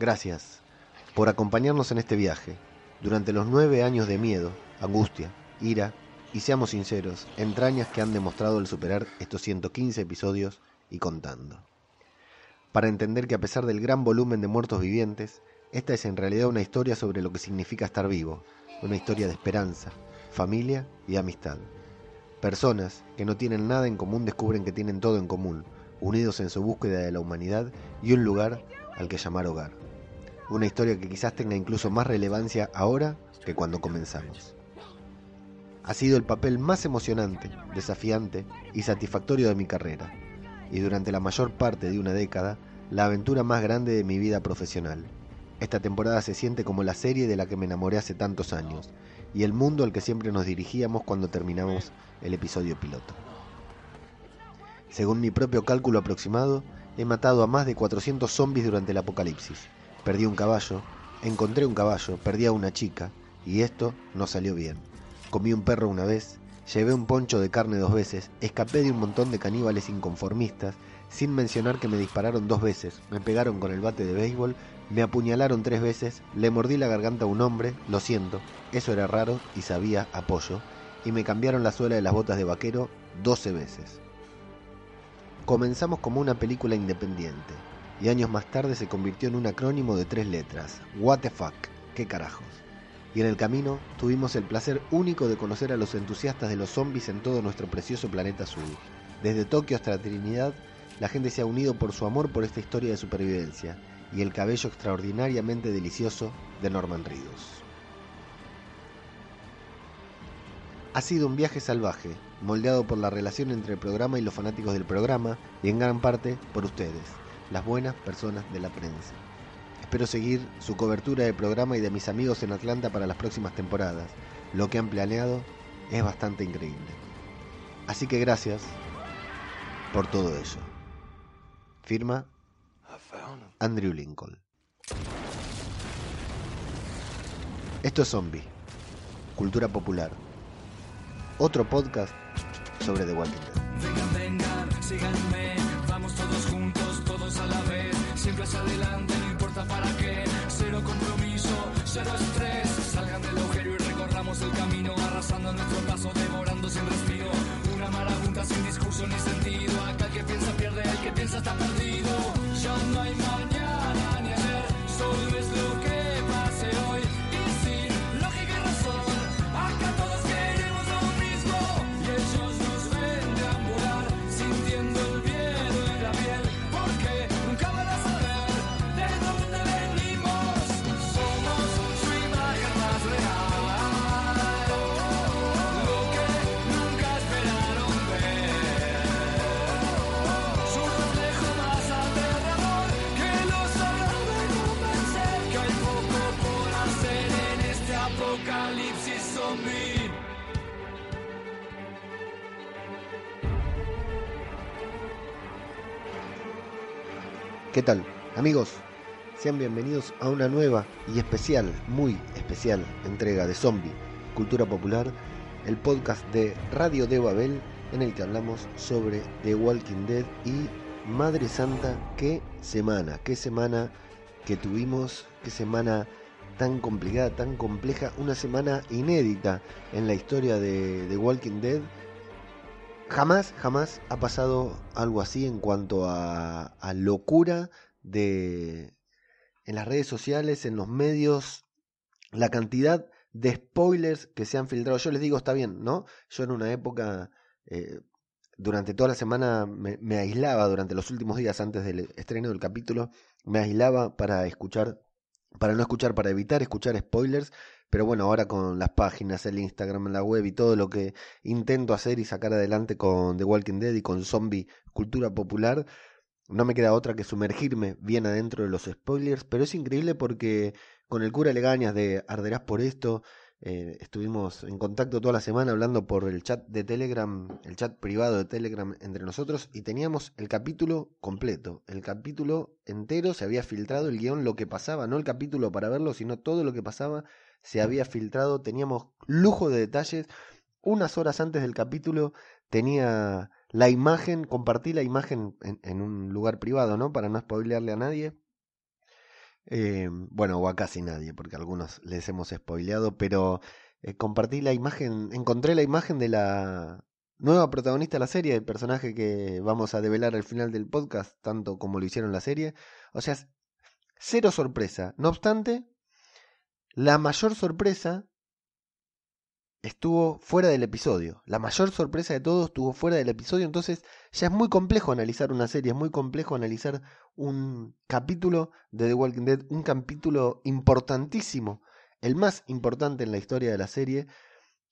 Gracias por acompañarnos en este viaje, durante los nueve años de miedo, angustia, ira y, seamos sinceros, entrañas que han demostrado el superar estos 115 episodios y contando. Para entender que a pesar del gran volumen de muertos vivientes, esta es en realidad una historia sobre lo que significa estar vivo, una historia de esperanza, familia y amistad. Personas que no tienen nada en común descubren que tienen todo en común, unidos en su búsqueda de la humanidad y un lugar al que llamar hogar. Una historia que quizás tenga incluso más relevancia ahora que cuando comenzamos. Ha sido el papel más emocionante, desafiante y satisfactorio de mi carrera, y durante la mayor parte de una década, la aventura más grande de mi vida profesional. Esta temporada se siente como la serie de la que me enamoré hace tantos años, y el mundo al que siempre nos dirigíamos cuando terminamos el episodio piloto. Según mi propio cálculo aproximado, he matado a más de 400 zombies durante el apocalipsis. Perdí un caballo, encontré un caballo, perdí a una chica, y esto no salió bien. Comí un perro una vez, llevé un poncho de carne dos veces, escapé de un montón de caníbales inconformistas, sin mencionar que me dispararon dos veces, me pegaron con el bate de béisbol, me apuñalaron tres veces, le mordí la garganta a un hombre, lo siento, eso era raro y sabía apoyo, y me cambiaron la suela de las botas de vaquero 12 veces. Comenzamos como una película independiente, y años más tarde se convirtió en un acrónimo de tres letras, What the fuck, qué carajos. Y en el camino tuvimos el placer único de conocer a los entusiastas de los zombies en todo nuestro precioso planeta azul. Desde Tokio hasta Trinidad, la gente se ha unido por su amor por esta historia de supervivencia y el cabello extraordinariamente delicioso de Norman Reedus. Ha sido un viaje salvaje, moldeado por la relación entre el programa y los fanáticos del programa, y en gran parte por ustedes, las buenas personas de la prensa. Espero seguir su cobertura del programa y de mis amigos en Atlanta para las próximas temporadas. Lo que han planeado es bastante increíble. Así que gracias por todo eso. Firma Andrew Lincoln. Esto es Zombie, cultura popular. Otro podcast sobre The Walking Dead. Vengan, vengan, síganme, vamos todos juntos, todos a la vez, siempre hacia adelante, ¿Qué tal? Amigos, sean bienvenidos a una nueva y especial, muy especial entrega de Zombie, Cultura Popular, el podcast de Radio de Babel en el que hablamos sobre The Walking Dead y Madre Santa, qué semana, qué semana que tuvimos, qué semana tan complicada, tan compleja, una semana inédita en la historia de The Walking Dead. Jamás, jamás ha pasado algo así en cuanto a, a locura de en las redes sociales, en los medios, la cantidad de spoilers que se han filtrado. Yo les digo, está bien, ¿no? Yo en una época, eh, durante toda la semana, me, me aislaba, durante los últimos días antes del estreno del capítulo, me aislaba para escuchar, para no escuchar, para evitar escuchar spoilers. Pero bueno, ahora con las páginas, el Instagram, la web y todo lo que intento hacer y sacar adelante con The Walking Dead y con Zombie Cultura Popular, no me queda otra que sumergirme bien adentro de los spoilers, pero es increíble porque con el cura Legañas de Arderás por esto, Eh, estuvimos en contacto toda la semana hablando por el chat de Telegram, el chat privado de Telegram entre nosotros y teníamos el capítulo completo, el capítulo entero, se había filtrado el guion, lo que pasaba, no el capítulo para verlo, sino todo lo que pasaba se había filtrado, teníamos lujo de detalles. Unas horas antes del capítulo tenía la imagen, compartí la imagen en, un lugar privado, ¿no? Para no spoilearle a nadie. Eh, bueno, o a casi nadie, porque algunos les hemos spoileado, pero eh, compartí la imagen, encontré la imagen de la nueva protagonista de la serie, el personaje que vamos a develar al final del podcast, tanto como lo hicieron la serie. O sea, cero sorpresa. No obstante, la mayor sorpresa estuvo fuera del episodio. La mayor sorpresa de todos estuvo fuera del episodio, entonces ya es muy complejo analizar una serie, es muy complejo analizar un capítulo de The Walking Dead, un capítulo importantísimo, el más importante en la historia de la serie,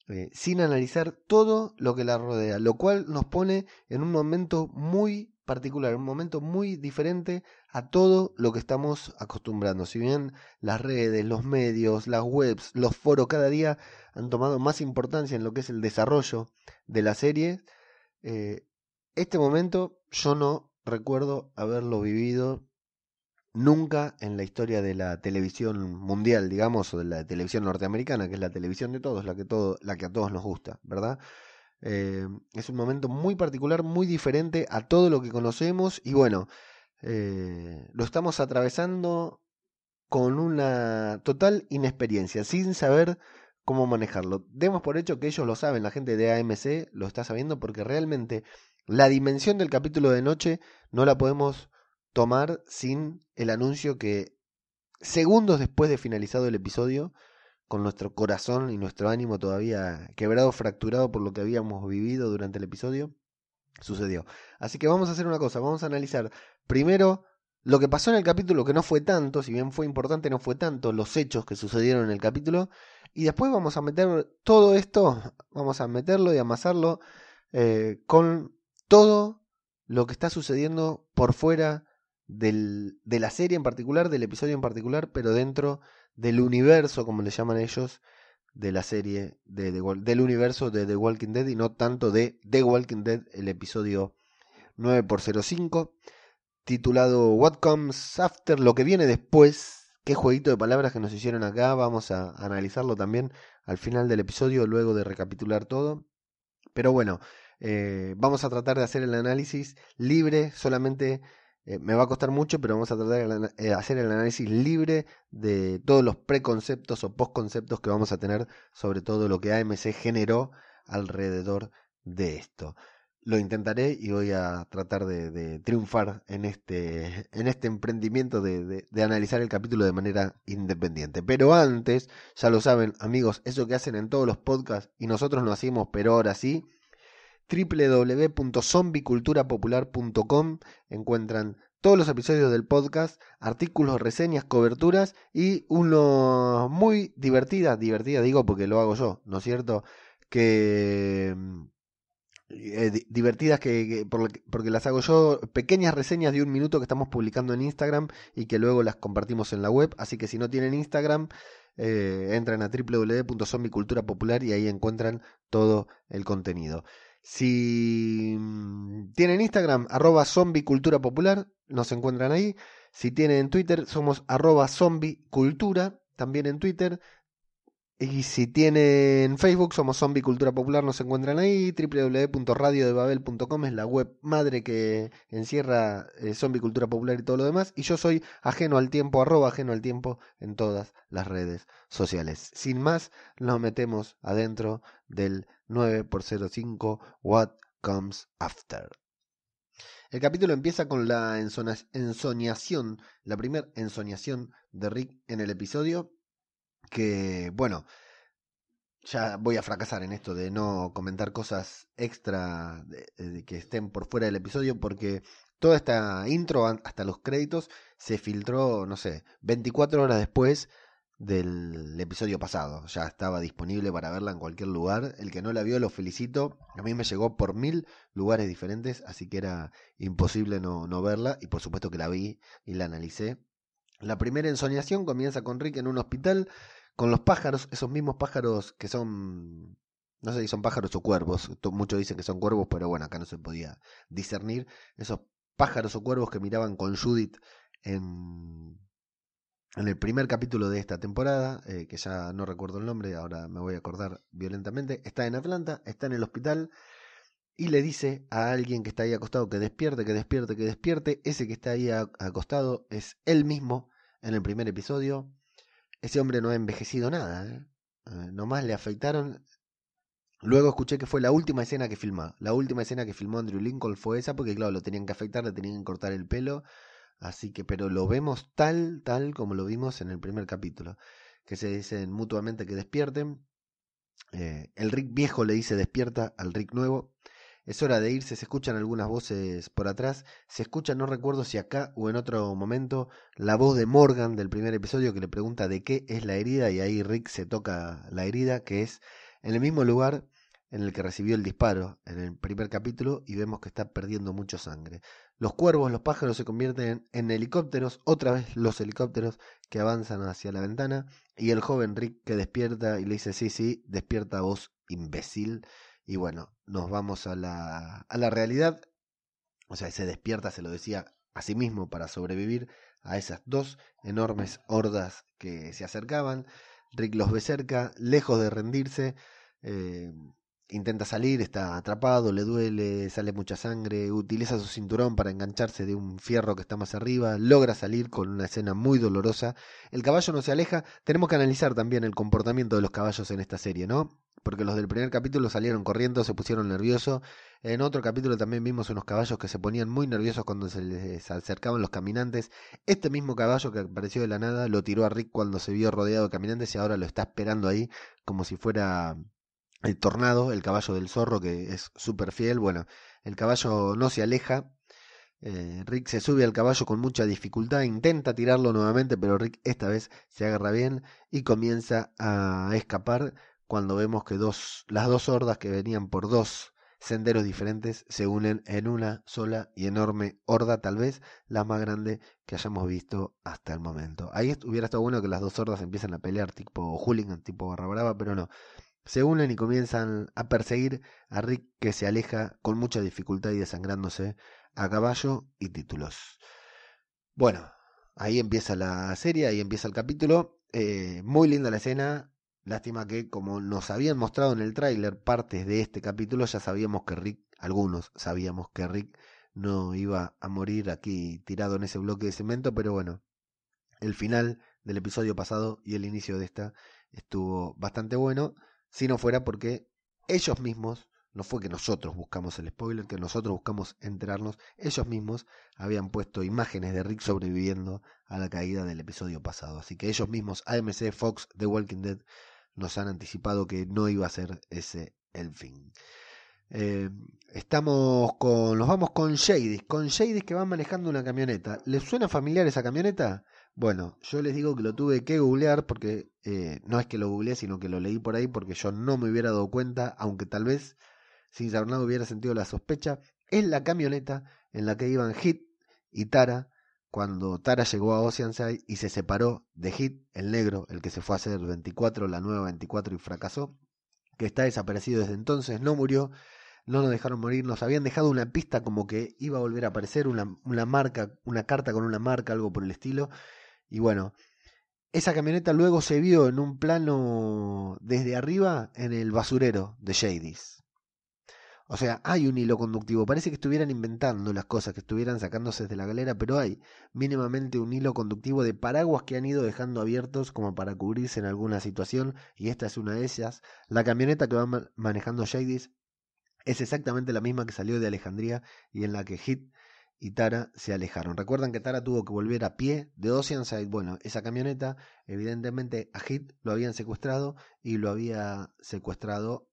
eh, sin analizar todo lo que la rodea, lo cual nos pone en un momento muy particular, un momento muy diferente a todo lo que estamos acostumbrando. Si bien las redes, los medios, las webs, los foros cada día han tomado más importancia en lo que es el desarrollo de la serie, eh, este momento yo no recuerdo haberlo vivido nunca en la historia de la televisión mundial, digamos, o de la televisión norteamericana, que es la televisión de todos, la que, todo, la que a todos nos gusta, ¿verdad? Eh, es un momento muy particular, muy diferente a todo lo que conocemos y bueno, eh, lo estamos atravesando con una total inexperiencia, sin saber cómo manejarlo. Demos por hecho que ellos lo saben, la gente de AMC lo está sabiendo porque realmente la dimensión del capítulo de noche no la podemos tomar sin el anuncio que segundos después de finalizado el episodio con nuestro corazón y nuestro ánimo todavía quebrado, fracturado por lo que habíamos vivido durante el episodio, sucedió. Así que vamos a hacer una cosa, vamos a analizar primero lo que pasó en el capítulo, que no fue tanto, si bien fue importante, no fue tanto, los hechos que sucedieron en el capítulo, y después vamos a meter todo esto, vamos a meterlo y amasarlo eh, con todo lo que está sucediendo por fuera de la serie en particular, del episodio en particular, pero dentro del universo, como le llaman ellos, de la serie de, del universo de The Walking Dead y no tanto de The Walking Dead, el episodio 9x05, titulado What Comes After, lo que viene después. Qué jueguito de palabras que nos hicieron acá, vamos a analizarlo también al final del episodio, luego de recapitular todo. Pero bueno, eh, vamos a tratar de hacer el análisis libre, solamente eh, me va a costar mucho, pero vamos a tratar de eh, hacer el análisis libre de todos los preconceptos o postconceptos que vamos a tener sobre todo lo que AMC generó alrededor de esto. Lo intentaré y voy a tratar de, triunfar en este, en este emprendimiento de, de, analizar el capítulo de manera independiente. Pero antes, ya lo saben amigos, eso que hacen en todos los podcasts y nosotros lo hacemos, pero ahora sí, www.zombiculturapopular.com encuentran todos los episodios del podcast, artículos, reseñas, coberturas y uno muy divertida, divertida digo porque lo hago yo, ¿no es cierto? Que eh, divertidas que, porque las hago yo, pequeñas reseñas de un minuto que estamos publicando en Instagram y que luego las compartimos en la web, así que si no tienen Instagram, eh, entran a www.zombiculturapopular y ahí encuentran todo el contenido. Si mm, tienen Instagram, arroba zombie cultura popular, nos encuentran ahí. Si tienen Twitter, somos arroba zombie cultura, también en Twitter. Y si tienen Facebook, somos Zombie Cultura Popular, nos encuentran ahí. www.radiodebabel.com es la web madre que encierra eh, Zombie Cultura Popular y todo lo demás. Y yo soy ajeno al tiempo, arroba ajeno al tiempo en todas las redes sociales. Sin más, nos metemos adentro del 9x05 What Comes After. El capítulo empieza con la ensoñación, la primera ensoñación de Rick en el episodio que, bueno, ya voy a fracasar en esto de no comentar cosas extra de, que estén por fuera del episodio porque toda esta intro hasta los créditos se filtró, no sé, 24 horas después del episodio pasado. Ya estaba disponible para verla en cualquier lugar. El que no la vio, lo felicito. A mí me llegó por mil lugares diferentes, así que era imposible no, no verla. Y por supuesto que la vi y la analicé. La primera ensoñación comienza con Rick en un hospital con los pájaros, esos mismos pájaros que son, no sé si son pájaros o cuervos, muchos dicen que son cuervos, pero bueno, acá no se podía discernir, esos pájaros o cuervos que miraban con Judith en, en el primer capítulo de esta temporada, eh, que ya no recuerdo el nombre, ahora me voy a acordar violentamente, está en Atlanta, está en el hospital y le dice a alguien que está ahí acostado que despierte, que despierte, que despierte. Ese que está ahí acostado es él mismo en el primer episodio. Ese hombre no ha envejecido nada, ¿eh? Eh, nomás le afeitaron. Luego escuché que fue la última escena que filmó. La última escena que filmó Andrew Lincoln fue esa, porque claro, lo tenían que afeitar, le tenían que cortar el pelo. Así que, pero lo vemos tal, tal como lo vimos en el primer capítulo. Que se dicen mutuamente que despierten. Eh, el Rick viejo le dice despierta al Rick nuevo. Es hora de irse, se escuchan algunas voces por atrás. Se escucha, no recuerdo si acá o en otro momento, la voz de Morgan del primer episodio que le pregunta de qué es la herida y ahí Rick se toca la herida, que es en el mismo lugar en el que recibió el disparo en el primer capítulo y vemos que está perdiendo mucho sangre. Los cuervos, los pájaros se convierten en helicópteros, otra vez los helicópteros que avanzan hacia la ventana y el joven Rick que despierta y le dice sí, sí, despierta vos, imbécil. Y bueno, nos vamos a la, a la realidad. O sea, se despierta, se lo decía a sí mismo para sobrevivir a esas dos enormes hordas que se acercaban. Rick los ve cerca, lejos de rendirse. Eh, intenta salir, está atrapado, le duele, sale mucha sangre, utiliza su cinturón para engancharse de un fierro que está más arriba, logra salir con una escena muy dolorosa. El caballo no se aleja, tenemos que analizar también el comportamiento de los caballos en esta serie, ¿no? Porque los del primer capítulo salieron corriendo, se pusieron nerviosos. En otro capítulo también vimos unos caballos que se ponían muy nerviosos cuando se les acercaban los caminantes. Este mismo caballo que apareció de la nada lo tiró a Rick cuando se vio rodeado de caminantes y ahora lo está esperando ahí como si fuera el tornado, el caballo del zorro, que es súper fiel. Bueno, el caballo no se aleja. Eh, Rick se sube al caballo con mucha dificultad, intenta tirarlo nuevamente, pero Rick esta vez se agarra bien y comienza a escapar cuando vemos que las dos hordas que venían por dos senderos diferentes se unen en una sola y enorme horda, tal vez la más grande que hayamos visto hasta el momento. Ahí hubiera estado bueno que las dos hordas empiezan a pelear tipo hooligan, tipo barra brava, pero no se unen y comienzan a perseguir a Rick que se aleja con mucha dificultad y desangrándose a caballo y títulos. Bueno, ahí empieza la serie, ahí empieza el capítulo. Eh, muy linda la escena. Lástima que como nos habían mostrado en el tráiler partes de este capítulo, ya sabíamos que Rick, algunos sabíamos que Rick no iba a morir aquí tirado en ese bloque de cemento, pero bueno, el final del episodio pasado y el inicio de esta estuvo bastante bueno si no fuera porque ellos mismos, no fue que nosotros buscamos el spoiler, que nosotros buscamos enterarnos, ellos mismos habían puesto imágenes de Rick sobreviviendo a la caída del episodio pasado. Así que ellos mismos, AMC, Fox, The Walking Dead, nos han anticipado que no iba a ser ese el fin. Eh, estamos con, nos vamos con Shadys, con Shadys que van manejando una camioneta. ¿Les suena familiar esa camioneta? Bueno, yo les digo que lo tuve que googlear porque eh, no es que lo googleé, sino que lo leí por ahí porque yo no me hubiera dado cuenta, aunque tal vez sin saber hubiera sentido la sospecha. Es la camioneta en la que iban Hit y Tara cuando Tara llegó a Oceanside y se separó de Hit, el negro, el que se fue a hacer 24, la nueva 24 y fracasó, que está desaparecido desde entonces, no murió, no nos dejaron morir, nos habían dejado una pista como que iba a volver a aparecer, una, una marca, una carta con una marca, algo por el estilo, y bueno, esa camioneta luego se vio en un plano desde arriba en el basurero de Shadys. O sea, hay un hilo conductivo. Parece que estuvieran inventando las cosas, que estuvieran sacándose de la galera, pero hay mínimamente un hilo conductivo de paraguas que han ido dejando abiertos como para cubrirse en alguna situación, y esta es una de ellas. La camioneta que va manejando Shadys es exactamente la misma que salió de Alejandría y en la que Hit y Tara se alejaron. Recuerdan que Tara tuvo que volver a pie de Oceanside. Bueno, esa camioneta, evidentemente a Hit lo habían secuestrado y lo había secuestrado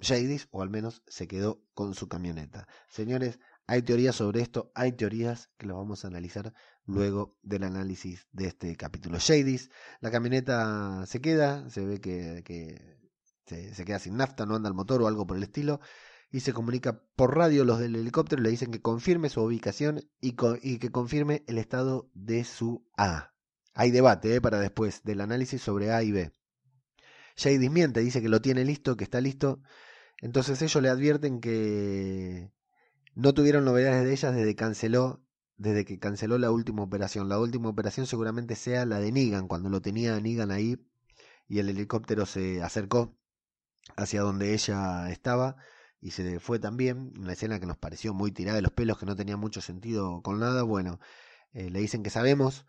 Jadis, o al menos se quedó con su camioneta. Señores, hay teorías sobre esto, hay teorías que lo vamos a analizar luego del análisis de este capítulo. Jadis, la camioneta se queda, se ve que, que se, se queda sin nafta, no anda el motor o algo por el estilo y se comunica por radio los del helicóptero le dicen que confirme su ubicación y, que confirme el estado de su A. Hay debate ¿eh? para después del análisis sobre A y B. Jay dismiente, dice que lo tiene listo, que está listo. Entonces ellos le advierten que no tuvieron novedades de ellas desde canceló desde que canceló la última operación. La última operación seguramente sea la de Negan, cuando lo tenía Negan ahí y el helicóptero se acercó hacia donde ella estaba y se fue también. Una escena que nos pareció muy tirada de los pelos, que no tenía mucho sentido con nada. Bueno, eh, le dicen que sabemos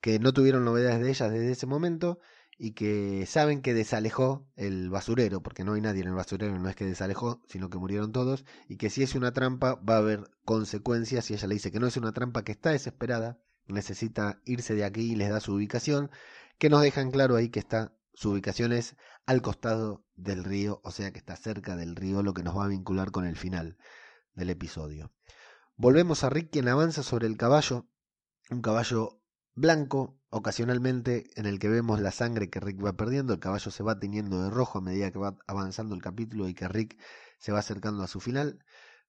que no tuvieron novedades de ella desde ese momento y que saben que desalejó el basurero, porque no hay nadie en el basurero, no es que desalejó, sino que murieron todos, y que si es una trampa va a haber consecuencias, y ella le dice que no es una trampa, que está desesperada, necesita irse de aquí y les da su ubicación, que nos dejan claro ahí que está, su ubicación es al costado del río, o sea que está cerca del río, lo que nos va a vincular con el final del episodio. Volvemos a Rick, quien avanza sobre el caballo, un caballo blanco, ocasionalmente en el que vemos la sangre que Rick va perdiendo, el caballo se va teniendo de rojo a medida que va avanzando el capítulo y que Rick se va acercando a su final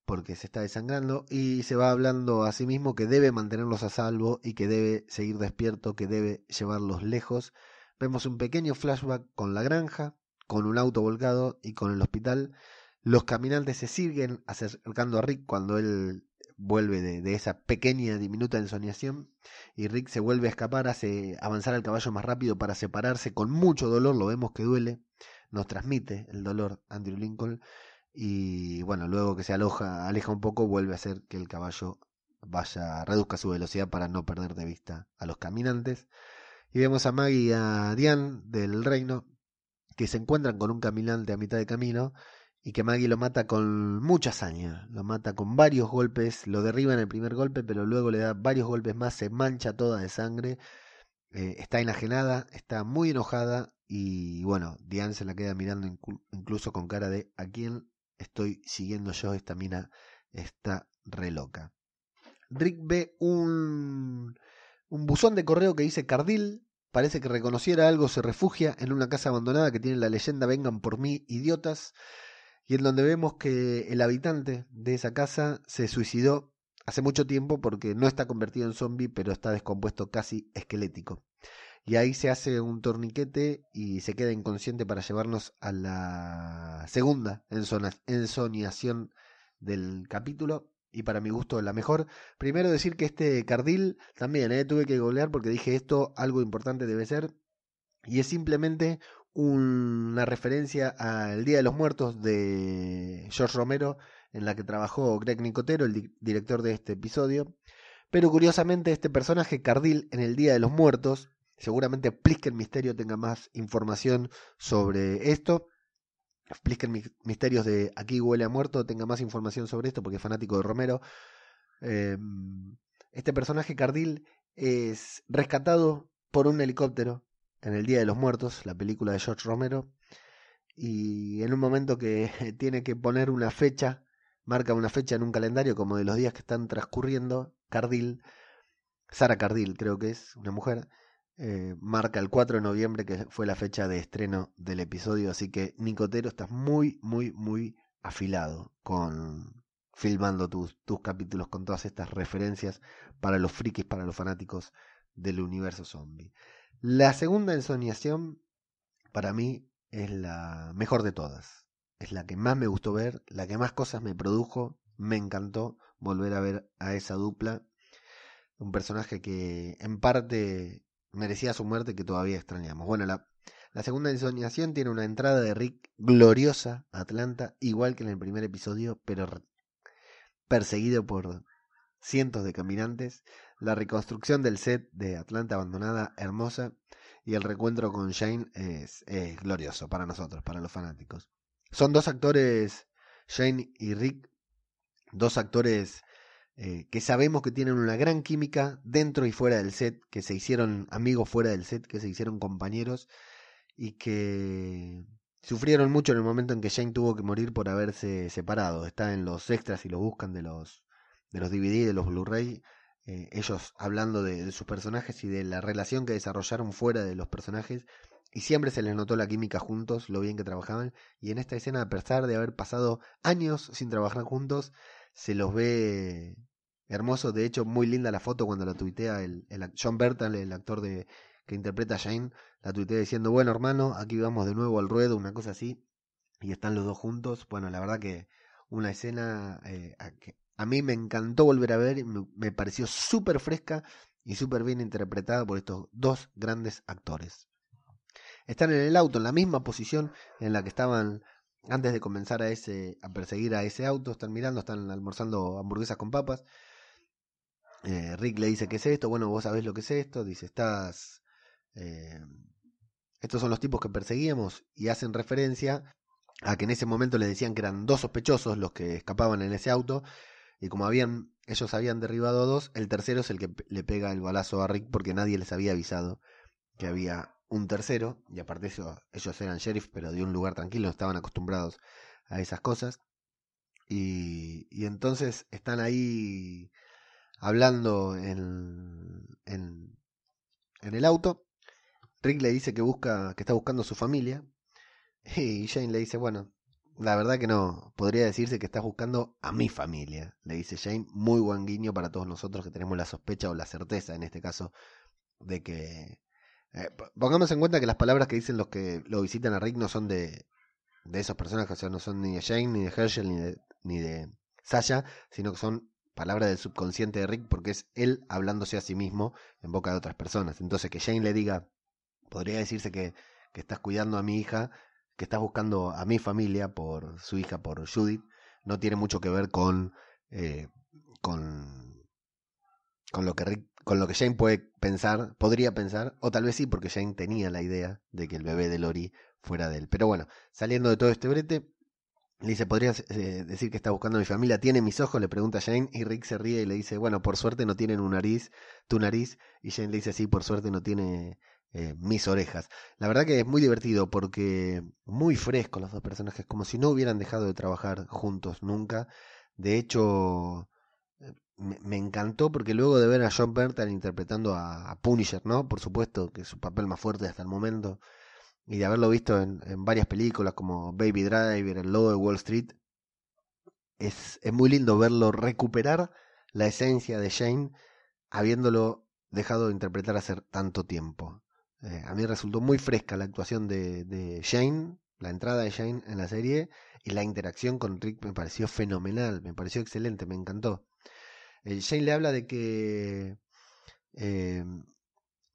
porque se está desangrando y se va hablando a sí mismo que debe mantenerlos a salvo y que debe seguir despierto, que debe llevarlos lejos. Vemos un pequeño flashback con la granja, con un auto volcado y con el hospital. Los caminantes se siguen acercando a Rick cuando él vuelve de, esa pequeña diminuta ensoñación y Rick se vuelve a escapar, hace avanzar al caballo más rápido para separarse con mucho dolor, lo vemos que duele, nos transmite el dolor Andrew Lincoln y bueno, luego que se aloja, aleja un poco, vuelve a hacer que el caballo vaya, reduzca su velocidad para no perder de vista a los caminantes. Y vemos a Maggie y a Diane del reino que se encuentran con un caminante a mitad de camino y que Maggie lo mata con mucha hazaña, lo mata con varios golpes, lo derriba en el primer golpe, pero luego le da varios golpes más, se mancha toda de sangre, eh, está enajenada, está muy enojada y bueno, Diane se la queda mirando incluso con cara de ¿a quién estoy siguiendo yo? Esta mina está re loca. Rick ve un, un buzón de correo que dice Cardil, parece que reconociera algo, se refugia en una casa abandonada que tiene la leyenda Vengan por mí, idiotas y en donde vemos que el habitante de esa casa se suicidó hace mucho tiempo porque no está convertido en zombie, pero está descompuesto casi esquelético. Y ahí se hace un torniquete y se queda inconsciente para llevarnos a la segunda ensoñación del capítulo. Y para mi gusto la mejor. Primero decir que este cardil también eh, tuve que golear porque dije esto algo importante debe ser. Y es simplemente una referencia al Día de los Muertos de George Romero, en la que trabajó Greg Nicotero, el director de este episodio. Pero curiosamente este personaje, Cardil, en el Día de los Muertos, seguramente Plisken Misterio tenga más información sobre esto. Plisken Misterios de Aquí huele a muerto tenga más información sobre esto porque es fanático de Romero. Em, este personaje, Cardil, es rescatado por un helicóptero en el Día de los Muertos, la película de George Romero, y en un momento que tiene que poner una fecha, marca una fecha en un calendario como de los días que están transcurriendo, Cardil, Sara Cardil creo que es, una mujer, eh, marca el 4 de noviembre que fue la fecha de estreno del episodio, así que Nicotero estás muy, muy, muy afilado con filmando tus, tus capítulos con todas estas referencias para los frikis, para los fanáticos del universo zombie. La segunda ensoñación, para mí, es la mejor de todas. Es la que más me gustó ver, la que más cosas me produjo. Me encantó volver a ver a esa dupla. Un personaje que en parte merecía su muerte que todavía extrañamos. Bueno, la, la segunda ensoñación tiene una entrada de Rick gloriosa a Atlanta, igual que en el primer episodio, pero perseguido por cientos de caminantes la reconstrucción del set de Atlanta abandonada, hermosa, y el reencuentro con Shane es, glorioso para nosotros, para los fanáticos. Son dos actores, Shane y Rick, dos actores eh, que sabemos que tienen una gran química dentro y fuera del set, que se hicieron amigos fuera del set, que se hicieron compañeros y que sufrieron mucho en el momento en que Shane tuvo que morir por haberse separado. Está en los extras y lo buscan de los de los DVD, de los Blu-ray, eh, ellos hablando de, sus personajes y de la relación que desarrollaron fuera de los personajes, y siempre se les notó la química juntos, lo bien que trabajaban, y en esta escena, a pesar de haber pasado años sin trabajar juntos, se los ve hermosos, de hecho muy linda la foto cuando la tuitea el, John Bertal, el actor de, que interpreta a Jane, la tuitea diciendo, bueno hermano, aquí vamos de nuevo al ruedo, una cosa así, y están los dos juntos. Bueno, la verdad que una escena eh, a, que a mí me encantó volver a ver, me, me pareció súper fresca y súper bien interpretada por estos dos grandes actores. Están en el auto, en la misma posición en la que estaban antes de comenzar a, ese, a perseguir a ese auto, están mirando, están almorzando hamburguesas con papas. Eh, Rick le dice, ¿qué es esto? Bueno, vos sabés lo que es esto. Dice, estás... Eh, estos son los tipos que perseguíamos y hacen referencia a que en ese momento le decían que eran dos sospechosos los que escapaban en ese auto y como habían ellos habían derribado dos, el tercero es el que le pega el balazo a Rick porque nadie les había avisado que había un tercero y aparte eso ellos eran sheriff pero de un lugar tranquilo, estaban acostumbrados a esas cosas y, y entonces están ahí hablando en, en, en el auto. Rick le dice que busca, que está buscando a su familia. Y Jane le dice, bueno, la verdad que no, podría decirse que estás buscando a mi familia, le dice Jane, muy buen guiño para todos nosotros que tenemos la sospecha o la certeza en este caso de que... Eh, pongamos en cuenta que las palabras que dicen los que lo visitan a Rick no son de, de esos personajes, o sea, no son ni de Jane, ni de Herschel, ni de, ni de Sasha, sino que son palabra del subconsciente de Rick porque es él hablándose a sí mismo en boca de otras personas. Entonces que Jane le diga, podría decirse que, que estás cuidando a mi hija, que estás buscando a mi familia por su hija, por Judith, no tiene mucho que ver con, eh, con, con lo que Rick, con lo que Jane puede pensar, podría pensar, o tal vez sí, porque Jane tenía la idea de que el bebé de Lori fuera de él. Pero bueno, saliendo de todo este brete, le dice, ¿podrías eh, decir que está buscando a mi familia? ¿Tiene mis ojos? Le pregunta Jane y Rick se ríe y le dice, bueno, por suerte no tienen un nariz, tu nariz. Y Jane le dice, sí, por suerte no tiene eh, mis orejas. La verdad que es muy divertido porque muy fresco los dos personajes, como si no hubieran dejado de trabajar juntos nunca. De hecho, me, encantó porque luego de ver a John Bertal interpretando a, Punisher, ¿no? Por supuesto, que es su papel más fuerte hasta el momento y de haberlo visto en, varias películas como Baby Driver, El Lobo de Wall Street, es, es muy lindo verlo recuperar la esencia de Shane habiéndolo dejado de interpretar hace tanto tiempo. Eh, a mí resultó muy fresca la actuación de, de Shane, la entrada de Shane en la serie y la interacción con Rick me pareció fenomenal, me pareció excelente, me encantó. Eh, Shane le habla de que eh,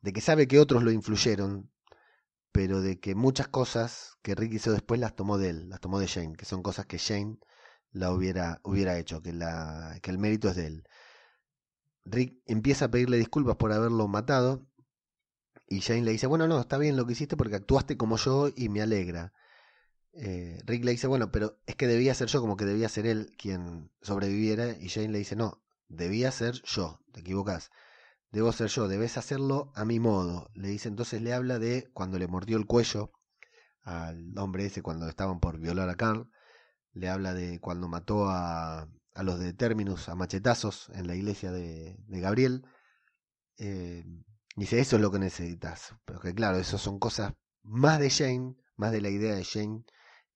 de que sabe que otros lo influyeron pero de que muchas cosas que Rick hizo después las tomó de él, las tomó de Shane, que son cosas que Shane la hubiera, hubiera hecho, que, la, que el mérito es de él. Rick empieza a pedirle disculpas por haberlo matado y Shane le dice, bueno, no, está bien lo que hiciste porque actuaste como yo y me alegra. Eh, Rick le dice, bueno, pero es que debía ser yo, como que debía ser él quien sobreviviera y Shane le dice, no, debía ser yo, te equivocas debo ser yo, debes hacerlo a mi modo. Le dice entonces, le habla de cuando le mordió el cuello al hombre ese cuando estaban por violar a Carl. Le habla de cuando mató a, a los de Terminus a machetazos en la iglesia de, de Gabriel. Eh, dice, eso es lo que necesitas. Pero que claro, eso son cosas más de Shane, más de la idea de Shane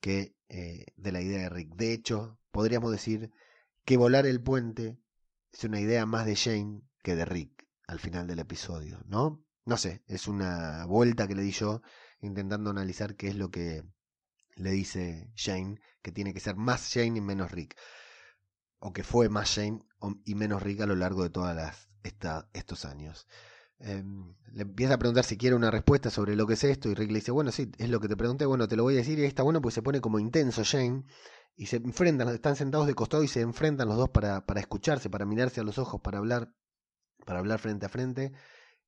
que eh, de la idea de Rick. De hecho, podríamos decir que volar el puente es una idea más de Shane que de Rick al final del episodio, ¿no? No sé, es una vuelta que le di yo intentando analizar qué es lo que le dice Shane, que tiene que ser más Shane y menos Rick. O que fue más Shane y menos Rick a lo largo de todos estos años. Eh, le empieza a preguntar si quiere una respuesta sobre lo que es esto y Rick le dice, bueno, sí, es lo que te pregunté, bueno, te lo voy a decir y está bueno pues se pone como intenso Shane y se enfrentan, están sentados de costado y se enfrentan los dos para, para escucharse, para mirarse a los ojos, para hablar para hablar frente a frente.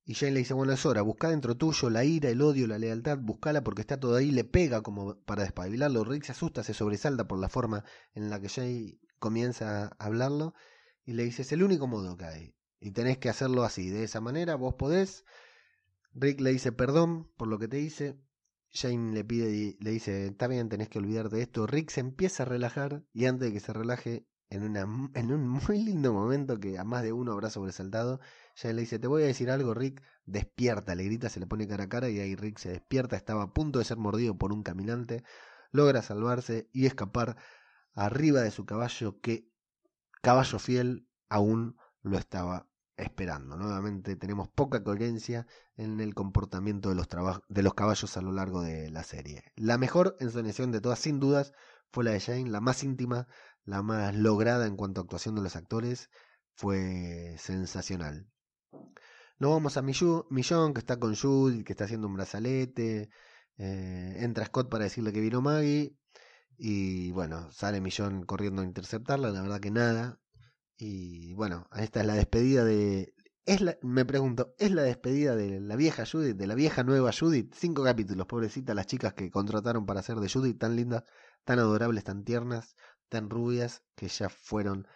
Y Jane le dice, bueno, es hora, busca dentro tuyo la ira, el odio, la lealtad, buscala porque está todo ahí, le pega como para despabilarlo. Rick se asusta, se sobresalta por la forma en la que Jane comienza a hablarlo y le dice, es el único modo que hay. Y tenés que hacerlo así, de esa manera, vos podés. Rick le dice perdón por lo que te hice. Jane le pide le dice, está bien, tenés que olvidar de esto. Rick se empieza a relajar y antes de que se relaje, en, en un muy lindo momento que a más de uno habrá sobresaltado, ya le dice, te voy a decir algo, Rick, despierta, le grita, se le pone cara a cara y ahí Rick se despierta, estaba a punto de ser mordido por un caminante, logra salvarse y escapar arriba de su caballo que, caballo fiel, aún lo estaba esperando. Nuevamente tenemos poca coherencia en el comportamiento de los, de los caballos a lo largo de la serie. La mejor ensoñación de todas, sin dudas, fue la de Jane, la más íntima, la más lograda en cuanto a actuación de los actores. Fue sensacional. No vamos a Millón, que está con Judy, que está haciendo un brazalete. Eh, entra Scott para decirle que vino Maggie. Y bueno, sale Millón corriendo a interceptarla. La verdad que nada. Y bueno, esta es la despedida de. Es la, me pregunto, ¿es la despedida de la vieja Judith, de la vieja nueva Judith? Cinco capítulos, pobrecita, las chicas que contrataron para hacer de Judith, tan lindas, tan adorables, tan tiernas, tan rubias, que ya fueron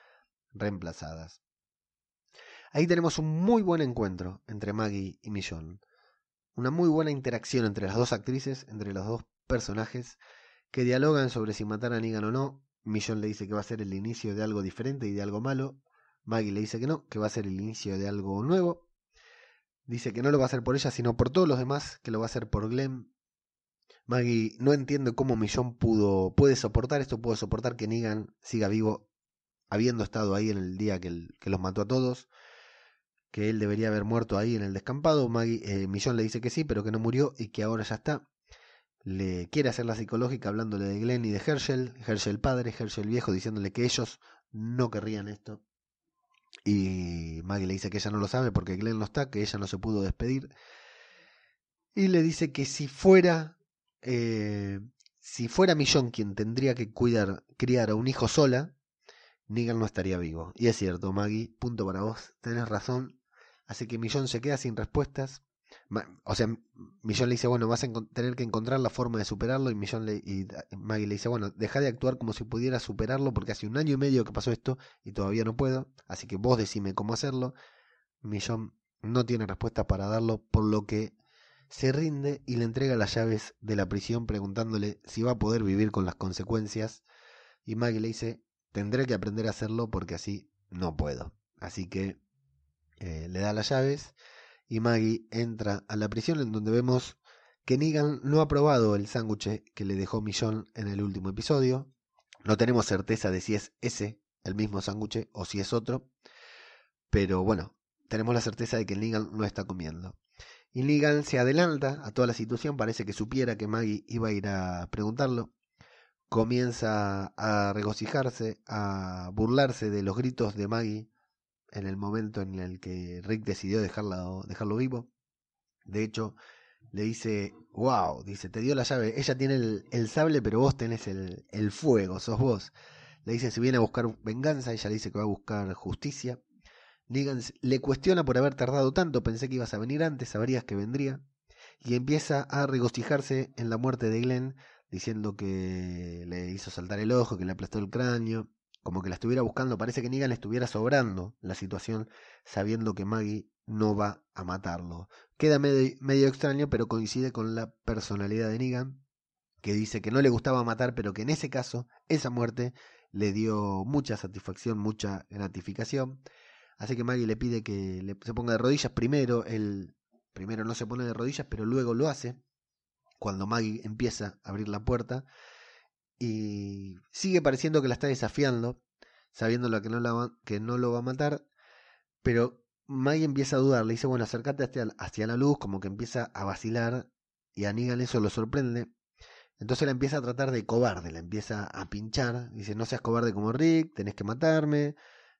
reemplazadas. Ahí tenemos un muy buen encuentro entre Maggie y Millón. Una muy buena interacción entre las dos actrices, entre los dos personajes, que dialogan sobre si matar a Negan o no, Millón le dice que va a ser el inicio de algo diferente y de algo malo. Maggie le dice que no, que va a ser el inicio de algo nuevo. Dice que no lo va a hacer por ella, sino por todos los demás, que lo va a hacer por Glenn. Maggie no entiende cómo Millón pudo, puede soportar esto, puede soportar que Negan siga vivo, habiendo estado ahí en el día que, que los mató a todos, que él debería haber muerto ahí en el descampado. Maggie, eh, Millón le dice que sí, pero que no murió y que ahora ya está le quiere hacer la psicológica hablándole de Glenn y de Herschel, Herschel padre, Herschel viejo, diciéndole que ellos no querrían esto. Y Maggie le dice que ella no lo sabe porque Glenn no está, que ella no se pudo despedir. Y le dice que si fuera, eh, si fuera Millón quien tendría que cuidar, criar a un hijo sola, Negan no estaría vivo. Y es cierto, Maggie, punto para vos, tenés razón. Así que Millón se queda sin respuestas o sea, Millón le dice, bueno, vas a tener que encontrar la forma de superarlo. Y, Maggie le dice, bueno, deja de actuar como si pudiera superarlo porque hace un año y medio que pasó esto y todavía no puedo. Así que vos decime cómo hacerlo. Millón no tiene respuesta para darlo, por lo que se rinde y le entrega las llaves de la prisión preguntándole si va a poder vivir con las consecuencias. Y Maggie le dice, tendré que aprender a hacerlo porque así no puedo. Así que eh, le da las llaves y Maggie entra a la prisión en donde vemos que Negan no ha probado el sándwich que le dejó Millón en el último episodio. No tenemos certeza de si es ese el mismo sándwich o si es otro. Pero bueno, tenemos la certeza de que Negan no está comiendo. Y Negan se adelanta a toda la situación, parece que supiera que Maggie iba a ir a preguntarlo. Comienza a regocijarse, a burlarse de los gritos de Maggie en el momento en el que Rick decidió dejarlo, dejarlo vivo. De hecho, le dice, wow, dice, te dio la llave, ella tiene el, sable, pero vos tenés el, el, fuego, sos vos. Le dice si viene a buscar venganza, ella dice que va a buscar justicia. Negan le cuestiona por haber tardado tanto, pensé que ibas a venir antes, sabrías que vendría. Y empieza a regocijarse en la muerte de Glenn, diciendo que le hizo saltar el ojo, que le aplastó el cráneo, como que la estuviera buscando. Parece que Negan estuviera sobrando la situación, sabiendo que Maggie no va a matarlo. Queda medio, extraño, pero coincide con la personalidad de Negan, que dice que no le gustaba matar, pero que en ese caso, esa muerte le dio mucha satisfacción, mucha gratificación. Así que Maggie le pide que se ponga de rodillas. Primero, él primero no se pone de rodillas, pero luego lo hace. Cuando Maggie empieza a abrir la puerta, y sigue pareciendo que la está desafiando, sabiendo que no, la que no lo va a matar, pero Maggie empieza a dudar, le dice, bueno, acércate hacia, hacia la luz, como que empieza a vacilar y a Negan eso lo sorprende. Entonces la empieza a tratar de cobarde, la empieza a pinchar, dice, no seas cobarde como Rick, tenés que matarme,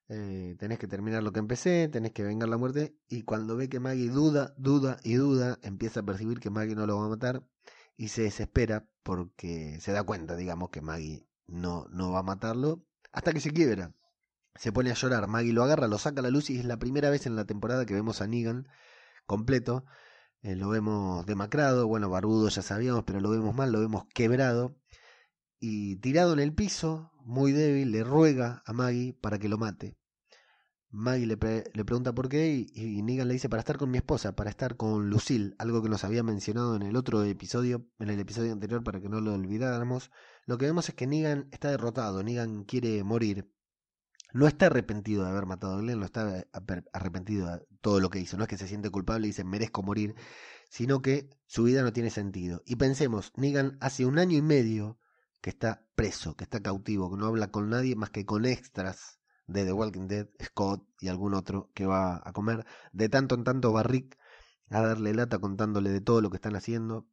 eh, tenés que terminar lo que empecé, tenés que vengar la muerte, y cuando ve que Maggie duda, duda y duda, empieza a percibir que Maggie no lo va a matar, y se desespera porque se da cuenta, digamos, que Maggie no, no va a matarlo hasta que se quiebra. Se pone a llorar, Maggie lo agarra, lo saca a la luz y es la primera vez en la temporada que vemos a Negan completo. Eh, lo vemos demacrado, bueno, barbudo ya sabíamos, pero lo vemos mal, lo vemos quebrado. Y tirado en el piso, muy débil, le ruega a Maggie para que lo mate. Maggie le, le pregunta por qué y, y, Negan le dice para estar con mi esposa, para estar con Lucille, algo que nos había mencionado en el otro episodio, en el episodio anterior para que no lo olvidáramos. Lo que vemos es que Negan está derrotado, Negan quiere morir. No está arrepentido de haber matado a Glenn, no está arrepentido de todo lo que hizo. No es que se siente culpable y dice merezco morir, sino que su vida no tiene sentido. Y pensemos, Negan hace un año y medio que está preso, que está cautivo, que no habla con nadie más que con extras de The Walking Dead, Scott y algún otro que va a comer. De tanto en tanto va a darle lata contándole de todo lo que están haciendo.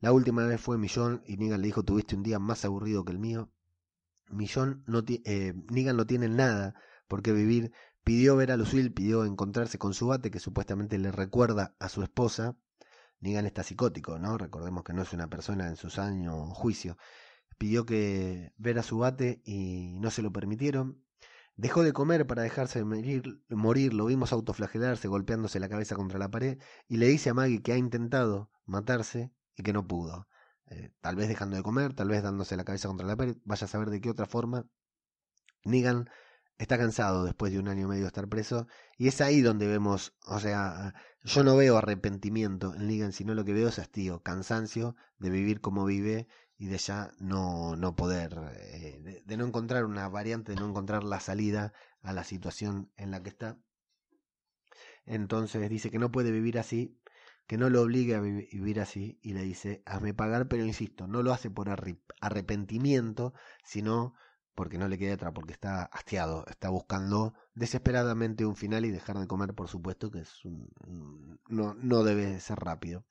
La última vez fue Millón y Negan le dijo tuviste un día más aburrido que el mío. Millón no eh, Negan no tiene nada por qué vivir. Pidió ver a Lucille, pidió encontrarse con su bate que supuestamente le recuerda a su esposa. Negan está psicótico, ¿no? Recordemos que no es una persona en sus años juicio. Pidió que ver a su bate y no se lo permitieron. Dejó de comer para dejarse morir, lo vimos autoflagelarse, golpeándose la cabeza contra la pared, y le dice a Maggie que ha intentado matarse y que no pudo. Eh, tal vez dejando de comer, tal vez dándose la cabeza contra la pared, vaya a saber de qué otra forma. Negan está cansado después de un año y medio de estar preso, y es ahí donde vemos, o sea, yo no veo arrepentimiento en Negan, sino lo que veo es hastío, cansancio de vivir como vive y de ya no, no poder, eh, de, no encontrar una variante, de no encontrar la salida a la situación en la que está. Entonces dice que no puede vivir así, que no lo obligue a vivir así y le dice, hazme pagar, pero insisto, no lo hace por arrepentimiento, sino porque no le queda otra, porque está hastiado, está buscando desesperadamente un final y dejar de comer, por supuesto, que es un, no, no debe ser rápido.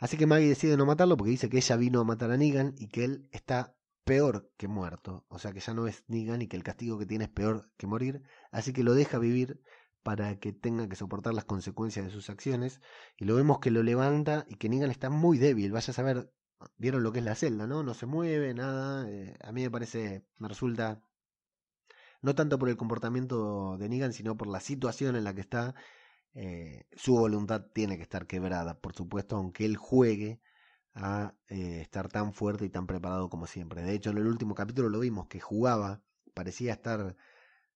Así que Maggie decide no matarlo porque dice que ella vino a matar a Negan y que él está peor que muerto. O sea que ya no es Negan y que el castigo que tiene es peor que morir. Así que lo deja vivir para que tenga que soportar las consecuencias de sus acciones. Y lo vemos que lo levanta y que Negan está muy débil. Vaya a saber, vieron lo que es la celda, ¿no? No se mueve, nada. Eh, a mí me parece, me resulta, no tanto por el comportamiento de Negan, sino por la situación en la que está eh, su voluntad tiene que estar quebrada, por supuesto, aunque él juegue a eh, estar tan fuerte y tan preparado como siempre. De hecho, en el último capítulo lo vimos que jugaba, parecía estar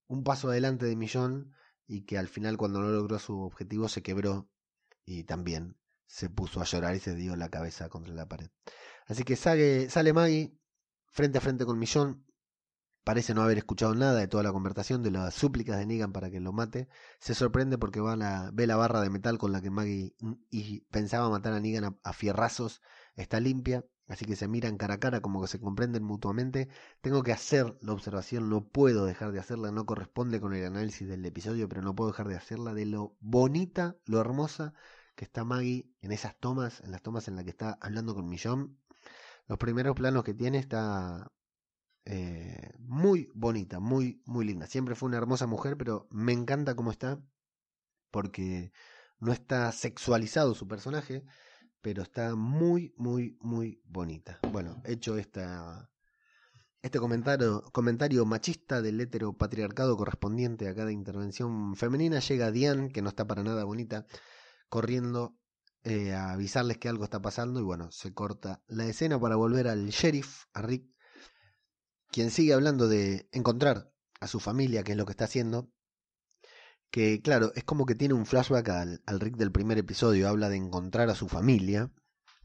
un paso adelante de Millón y que al final cuando no logró su objetivo se quebró y también se puso a llorar y se dio la cabeza contra la pared. Así que sale, sale Maggie frente a frente con Millón, Parece no haber escuchado nada de toda la conversación, de las súplicas de Negan para que lo mate. Se sorprende porque va la, ve la barra de metal con la que Maggie y pensaba matar a Negan a, fierrazos. Está limpia, así que se miran cara a cara como que se comprenden mutuamente. Tengo que hacer la observación, no puedo dejar de hacerla, no corresponde con el análisis del episodio, pero no puedo dejar de hacerla de lo bonita, lo hermosa que está Maggie en esas tomas, en las tomas en las que está hablando con Millón. Los primeros planos que tiene está eh, muy bonita, muy, muy linda. Siempre fue una hermosa mujer, pero me encanta cómo está, porque no está sexualizado su personaje, pero está muy, muy, muy bonita. Bueno, hecho esta, este comentario, comentario machista del heteropatriarcado correspondiente a cada intervención femenina, llega Diane, que no está para nada bonita, corriendo eh, a avisarles que algo está pasando y bueno, se corta la escena para volver al sheriff, a Rick, quien sigue hablando de encontrar a su familia, que es lo que está haciendo, que claro, es como que tiene un flashback al, Rick del primer episodio, habla de encontrar a su familia,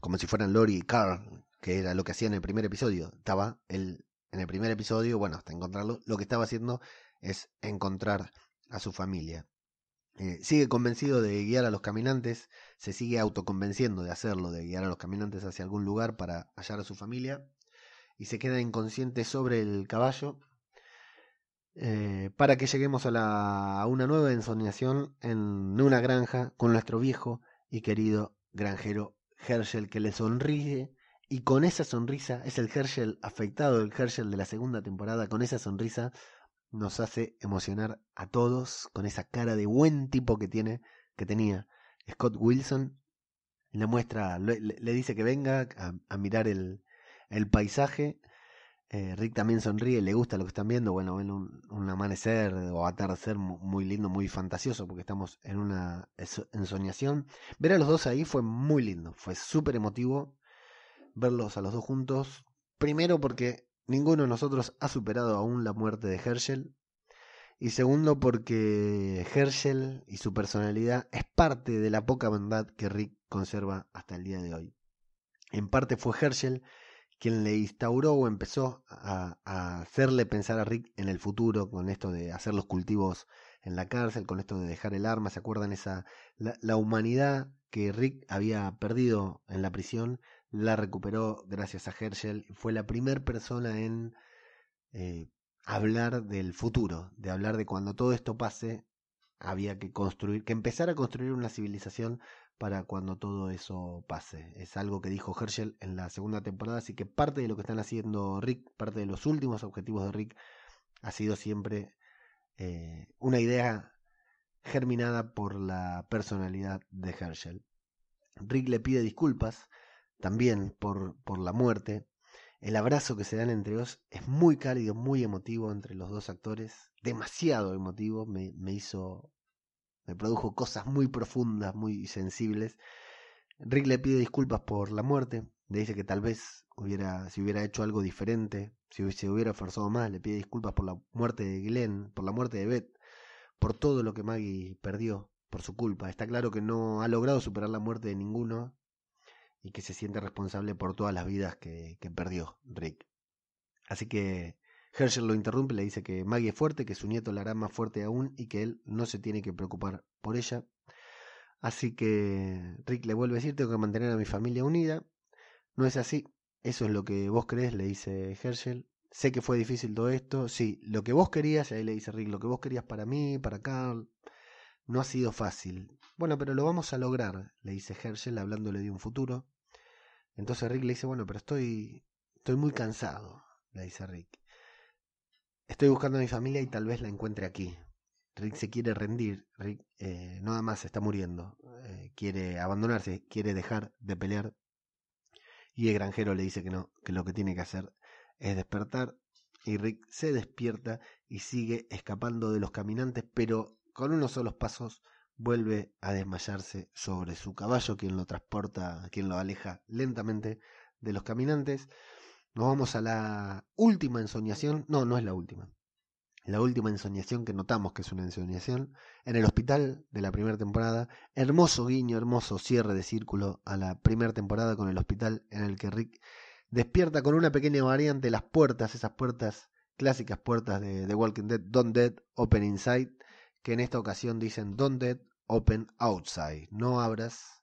como si fueran Lori y Carl, que era lo que hacía en el primer episodio. Estaba él en el primer episodio, bueno, hasta encontrarlo, lo que estaba haciendo es encontrar a su familia. Eh, sigue convencido de guiar a los caminantes, se sigue autoconvenciendo de hacerlo, de guiar a los caminantes hacia algún lugar para hallar a su familia y se queda inconsciente sobre el caballo eh, para que lleguemos a, la, una nueva ensoñación en una granja con nuestro viejo y querido granjero Herschel que le sonríe y con esa sonrisa es el Herschel afectado, el Herschel de la segunda temporada, con esa sonrisa nos hace emocionar a todos con esa cara de buen tipo que tiene, que tenía Scott Wilson. Le muestra, le, dice que venga a mirar el, el paisaje. Eh, Rick también sonríe, le gusta lo que están viendo. Bueno, ven un, amanecer o atardecer muy lindo, muy fantasioso, porque estamos en una ensoñación. Ver a los dos ahí fue muy lindo, fue súper emotivo verlos a los dos juntos. Primero porque ninguno de nosotros ha superado aún la muerte de Herschel. Y segundo porque Herschel y su personalidad es parte de la poca bondad que Rick conserva hasta el día de hoy. En parte fue Herschel quien le instauró o empezó a, hacerle pensar a Rick en el futuro con esto de hacer los cultivos en la cárcel, con esto de dejar el arma, ¿se acuerdan? Esa, la, humanidad que Rick había perdido en la prisión, la recuperó gracias a Herschel, fue la primera persona en eh, hablar del futuro, de hablar de cuando todo esto pase, había que construir, que empezar a construir una civilización para cuando todo eso pase. Es algo que dijo Herschel en la segunda temporada, así que parte de lo que están haciendo Rick, parte de los últimos objetivos de Rick, ha sido siempre eh, una idea germinada por la personalidad de Herschel. Rick le pide disculpas también por, por la muerte. El abrazo que se dan entre ellos es muy cálido, muy emotivo entre los dos actores, demasiado emotivo, me, me hizo, me produjo cosas muy profundas, muy sensibles. Rick le pide disculpas por la muerte, le dice que tal vez hubiera, si hubiera hecho algo diferente, si se hubiera esforzado más, le pide disculpas por la muerte de Glenn, por la muerte de Beth, por todo lo que Maggie perdió por su culpa. Está claro que no ha logrado superar la muerte de ninguno y que se siente responsable por todas las vidas que perdió Rick. Así que Herschel lo interrumpe, le dice que Maggie es fuerte, que su nieto la hará más fuerte aún y que él no se tiene que preocupar por ella. Así que Rick le vuelve a decir, tengo que mantener a mi familia unida. No es así, eso es lo que vos crees, le dice Herschel. Sé que fue difícil todo esto. Sí, lo que vos querías, y ahí le dice Rick, lo que vos querías para mí, para Carl, no ha sido fácil. Bueno, pero lo vamos a lograr, le dice Herschel, hablándole de un futuro. Entonces Rick le dice, bueno, pero estoy, estoy muy cansado, le dice Rick. Estoy buscando a mi familia y tal vez la encuentre aquí. Rick se quiere rendir, Rick eh, nada más está muriendo, eh, quiere abandonarse, quiere dejar de pelear. Y el granjero le dice que no, que lo que tiene que hacer es despertar y Rick se despierta y sigue escapando de los caminantes, pero con unos solos pasos vuelve a desmayarse sobre su caballo, quien lo transporta, quien lo aleja lentamente de los caminantes. Nos vamos a la última ensoñación, no, no es la última. La última ensoñación que notamos que es una ensoñación en el hospital de la primera temporada. Hermoso guiño, hermoso cierre de círculo a la primera temporada con el hospital en el que Rick despierta con una pequeña variante las puertas, esas puertas clásicas puertas de The Walking Dead, Don't Dead, Open Inside, que en esta ocasión dicen Don't Dead, Open Outside. No abras,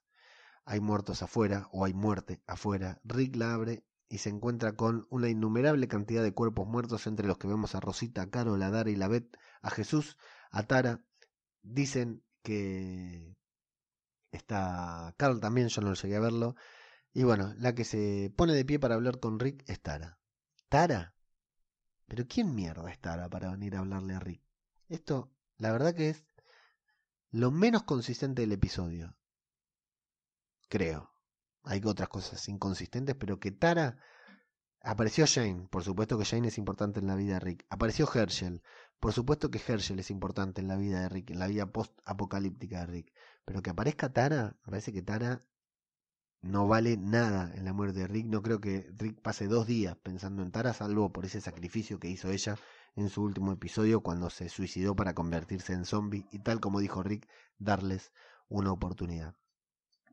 hay muertos afuera o hay muerte afuera. Rick la abre y se encuentra con una innumerable cantidad de cuerpos muertos entre los que vemos a Rosita, a Carol, a Dara y la Beth, a Jesús, a Tara. Dicen que está Carl también, yo no llegué a verlo. Y bueno, la que se pone de pie para hablar con Rick es Tara. ¿Tara? ¿Pero quién mierda es Tara para venir a hablarle a Rick? Esto, la verdad que es lo menos consistente del episodio. Creo. Hay otras cosas inconsistentes, pero que Tara... Apareció Jane, por supuesto que Jane es importante en la vida de Rick. Apareció Herschel, por supuesto que Herschel es importante en la vida de Rick, en la vida post-apocalíptica de Rick. Pero que aparezca Tara, parece que Tara no vale nada en la muerte de Rick. No creo que Rick pase dos días pensando en Tara, salvo por ese sacrificio que hizo ella en su último episodio cuando se suicidó para convertirse en zombie y tal como dijo Rick, darles una oportunidad.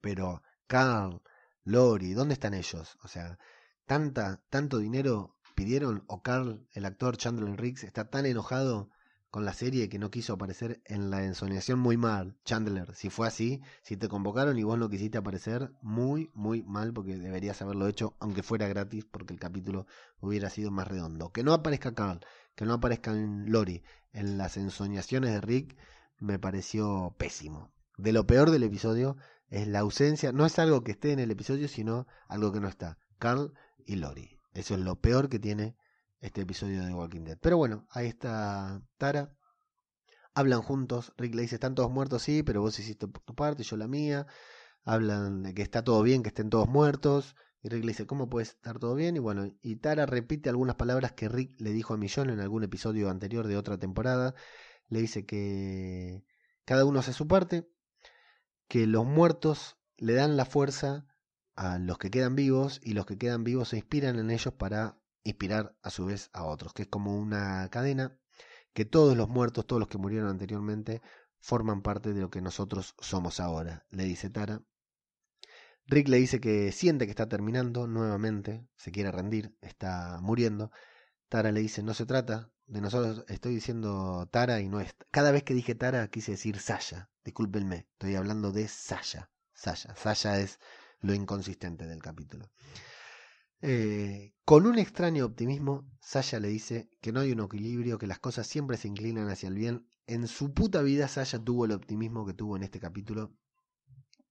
Pero Carl, Lori, ¿dónde están ellos? O sea, tanta, tanto dinero pidieron o Carl, el actor Chandler Riggs, está tan enojado con la serie que no quiso aparecer en la ensoñación muy mal. Chandler, si fue así, si te convocaron y vos no quisiste aparecer, muy, muy mal porque deberías haberlo hecho aunque fuera gratis porque el capítulo hubiera sido más redondo. Que no aparezca Carl, que no aparezca en Lori en las ensoñaciones de Rick me pareció pésimo. De lo peor del episodio es la ausencia, no es algo que esté en el episodio, sino algo que no está. Carl y Lori. Eso es lo peor que tiene este episodio de Walking Dead. Pero bueno, ahí está Tara. Hablan juntos. Rick le dice, están todos muertos, sí, pero vos hiciste tu parte, yo la mía. Hablan de que está todo bien, que estén todos muertos. Y Rick le dice, ¿cómo puede estar todo bien? Y bueno, y Tara repite algunas palabras que Rick le dijo a Millón en algún episodio anterior de otra temporada. Le dice que cada uno hace su parte, que los muertos le dan la fuerza a los que quedan vivos y los que quedan vivos se inspiran en ellos para inspirar a su vez a otros, que es como una cadena que todos los muertos, todos los que murieron anteriormente, forman parte de lo que nosotros somos ahora, le dice Tara. Rick le dice que siente que está terminando nuevamente, se quiere rendir, está muriendo. Tara le dice, no se trata de nosotros, estoy diciendo Tara y no es... Cada vez que dije Tara quise decir Saya, discúlpenme, estoy hablando de Saya, Saya, Saya es lo inconsistente del capítulo. Eh, con un extraño optimismo, Sasha le dice que no hay un equilibrio, que las cosas siempre se inclinan hacia el bien. En su puta vida, Sasha tuvo el optimismo que tuvo en este capítulo.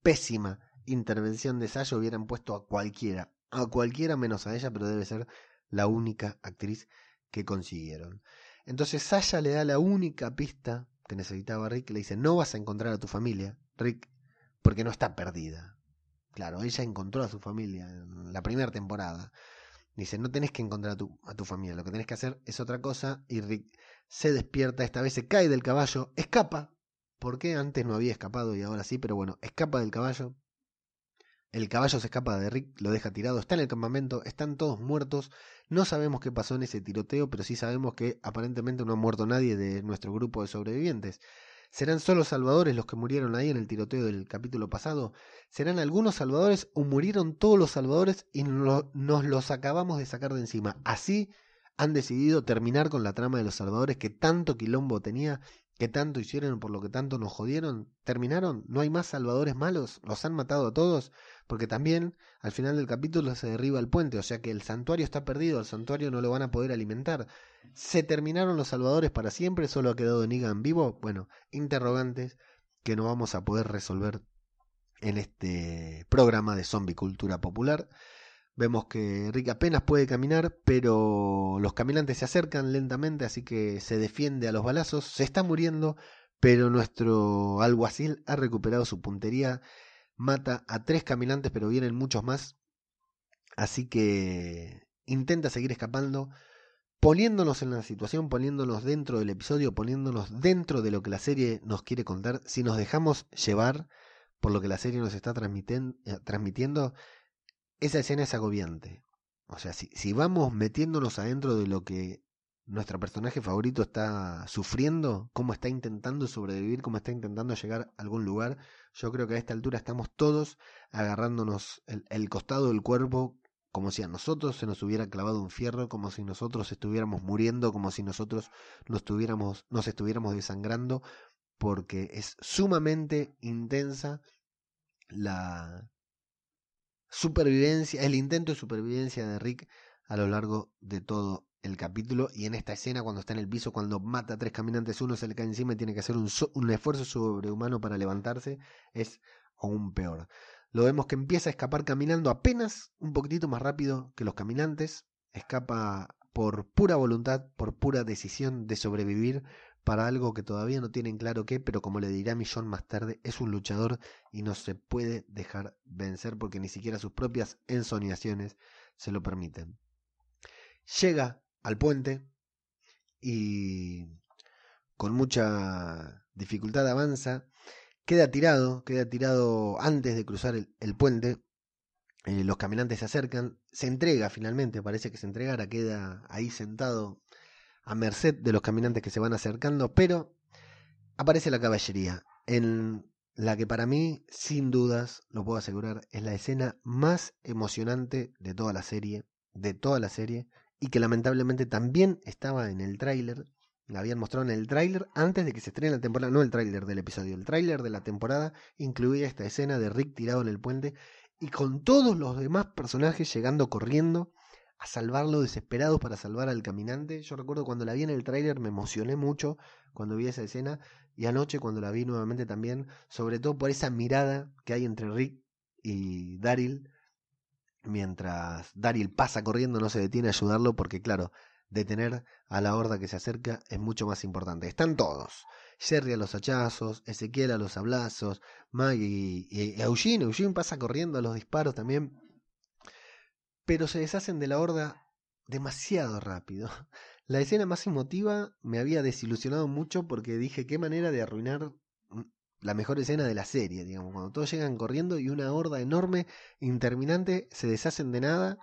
Pésima intervención de Sasha, hubieran puesto a cualquiera, a cualquiera menos a ella, pero debe ser la única actriz que consiguieron. Entonces Sasha le da la única pista que necesitaba Rick, le dice, no vas a encontrar a tu familia, Rick, porque no está perdida. Claro, ella encontró a su familia en la primera temporada. Dice, no tenés que encontrar a tu, familia, lo que tenés que hacer es otra cosa. Y Rick se despierta, esta vez se cae del caballo, escapa. porque Antes no había escapado y ahora sí, pero bueno, escapa del caballo. El caballo se escapa de Rick, lo deja tirado, está en el campamento, están todos muertos. No sabemos qué pasó en ese tiroteo, pero sí sabemos que aparentemente no ha muerto nadie de nuestro grupo de sobrevivientes. ¿Serán solo salvadores los que murieron ahí en el tiroteo del capítulo pasado? ¿Serán algunos salvadores o murieron todos los salvadores y nos los acabamos de sacar de encima? Así han decidido terminar con la trama de los salvadores que tanto quilombo tenía, que tanto hicieron, por lo que tanto nos jodieron. ¿Terminaron? ¿No hay más salvadores malos? ¿Los han matado a todos? Porque también al final del capítulo se derriba el puente, o sea que el santuario está perdido, el santuario no lo van a poder alimentar. ¿Se terminaron los salvadores para siempre? ¿Solo ha quedado Negan vivo? Bueno, interrogantes que no vamos a poder resolver en este programa de zombie cultura popular. Vemos que Rick apenas puede caminar, pero los caminantes se acercan lentamente, así que se defiende a los balazos. Se está muriendo, pero nuestro alguacil ha recuperado su puntería. Mata a tres caminantes, pero vienen muchos más. Así que intenta seguir escapando poniéndonos en la situación, poniéndonos dentro del episodio, poniéndonos dentro de lo que la serie nos quiere contar, si nos dejamos llevar por lo que la serie nos está eh, transmitiendo, esa escena es agobiante. O sea, si, si vamos metiéndonos adentro de lo que nuestro personaje favorito está sufriendo, cómo está intentando sobrevivir, cómo está intentando llegar a algún lugar, yo creo que a esta altura estamos todos agarrándonos el costado del cuerpo como si a nosotros se nos hubiera clavado un fierro, como si nosotros estuviéramos muriendo, como si nosotros nos, estuviéramos, nos estuviéramos desangrando, porque es sumamente intensa la supervivencia, el intento de supervivencia de Rick a lo largo de todo el capítulo y en esta escena cuando está en el piso, cuando mata a tres caminantes, uno se le cae encima y tiene que hacer un, esfuerzo sobrehumano para levantarse, es aún peor. Lo vemos que empieza a escapar caminando apenas un poquitito más rápido que los caminantes. Escapa por pura voluntad, por pura decisión de sobrevivir para algo que todavía no tienen claro qué, pero como le dirá Millón más tarde, es un luchador y no se puede dejar vencer porque ni siquiera sus propias ensoñaciones se lo permiten. Llega al puente y con mucha dificultad avanza Queda tirado, queda tirado antes de cruzar el, puente. Eh, los caminantes se acercan, se entrega finalmente, parece que se entregara, queda ahí sentado a merced de los caminantes que se van acercando, pero aparece la caballería, en la que para mí, sin dudas, lo puedo asegurar, es la escena más emocionante de toda la serie, de toda la serie, y que lamentablemente también estaba en el tráiler, la habían mostrado en el tráiler antes de que se estrene la temporada, no el tráiler del episodio, el tráiler de la temporada incluía esta escena de Rick tirado en el puente y con todos los demás personajes llegando corriendo a salvarlo, desesperados para salvar al caminante. Yo recuerdo cuando la vi en el tráiler me emocioné mucho cuando vi esa escena y anoche cuando la vi nuevamente también, sobre todo por esa mirada que hay entre Rick y Daryl, mientras Daryl pasa corriendo no se detiene a ayudarlo porque claro, detener a la horda que se acerca es mucho más importante. Están todos. Jerry a los hachazos, Ezequiel a los abrazos, Maggie y, Eugene. Eugene pasa corriendo a los disparos también. Pero se deshacen de la horda demasiado rápido. La escena más emotiva me había desilusionado mucho porque dije qué manera de arruinar la mejor escena de la serie, digamos, cuando todos llegan corriendo y una horda enorme, interminante, se deshacen de nada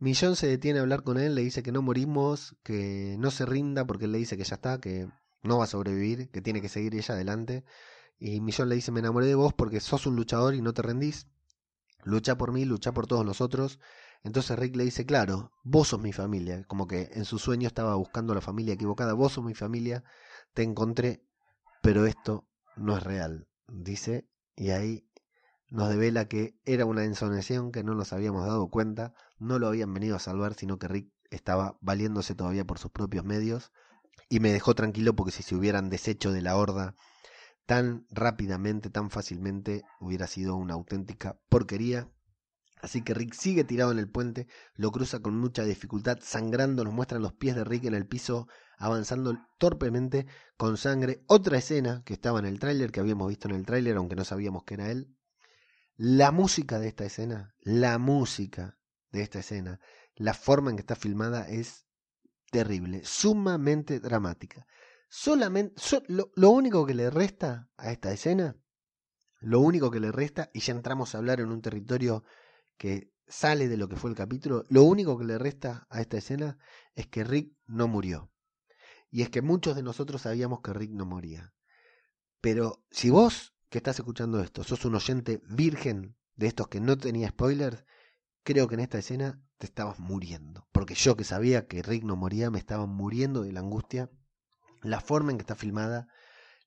Millón se detiene a hablar con él, le dice que no morimos, que no se rinda porque él le dice que ya está, que no va a sobrevivir, que tiene que seguir ella adelante. Y Millón le dice, me enamoré de vos porque sos un luchador y no te rendís. Lucha por mí, lucha por todos nosotros. Entonces Rick le dice, claro, vos sos mi familia. Como que en su sueño estaba buscando la familia equivocada. Vos sos mi familia, te encontré, pero esto no es real. Dice, y ahí nos devela que era una ensonación que no nos habíamos dado cuenta no lo habían venido a salvar, sino que Rick estaba valiéndose todavía por sus propios medios y me dejó tranquilo porque si se hubieran deshecho de la horda tan rápidamente, tan fácilmente, hubiera sido una auténtica porquería. Así que Rick sigue tirado en el puente, lo cruza con mucha dificultad, sangrando, nos muestran los pies de Rick en el piso, avanzando torpemente con sangre. Otra escena que estaba en el tráiler, que habíamos visto en el tráiler, aunque no sabíamos que era él. La música de esta escena, la música de esta escena, la forma en que está filmada es terrible, sumamente dramática. Solamente, lo, lo único que le resta a esta escena, lo único que le resta, y ya entramos a hablar en un territorio que sale de lo que fue el capítulo, lo único que le resta a esta escena es que Rick no murió. Y es que muchos de nosotros sabíamos que Rick no moría. Pero si vos que estás escuchando esto sos un oyente virgen de estos que no tenía spoilers, creo que en esta escena te estabas muriendo. Porque yo que sabía que Rick no moría, me estaba muriendo de la angustia. La forma en que está filmada,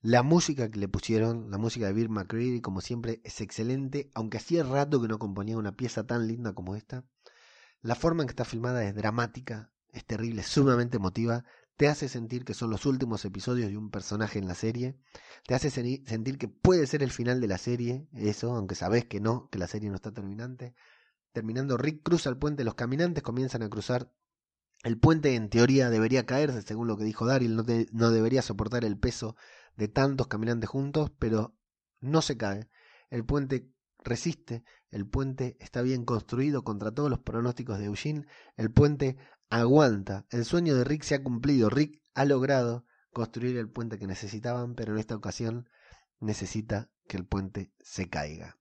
la música que le pusieron, la música de Bill McCready, como siempre, es excelente, aunque hacía rato que no componía una pieza tan linda como esta. La forma en que está filmada es dramática, es terrible, sumamente emotiva, te hace sentir que son los últimos episodios de un personaje en la serie, te hace sentir que puede ser el final de la serie, eso, aunque sabes que no, que la serie no está terminante. Terminando, Rick cruza el puente, los caminantes comienzan a cruzar. El puente en teoría debería caerse, según lo que dijo Daryl, no debería soportar el peso de tantos caminantes juntos, pero no se cae. El puente resiste, el puente está bien construido contra todos los pronósticos de Eugene, el puente aguanta, el sueño de Rick se ha cumplido, Rick ha logrado construir el puente que necesitaban, pero en esta ocasión necesita que el puente se caiga.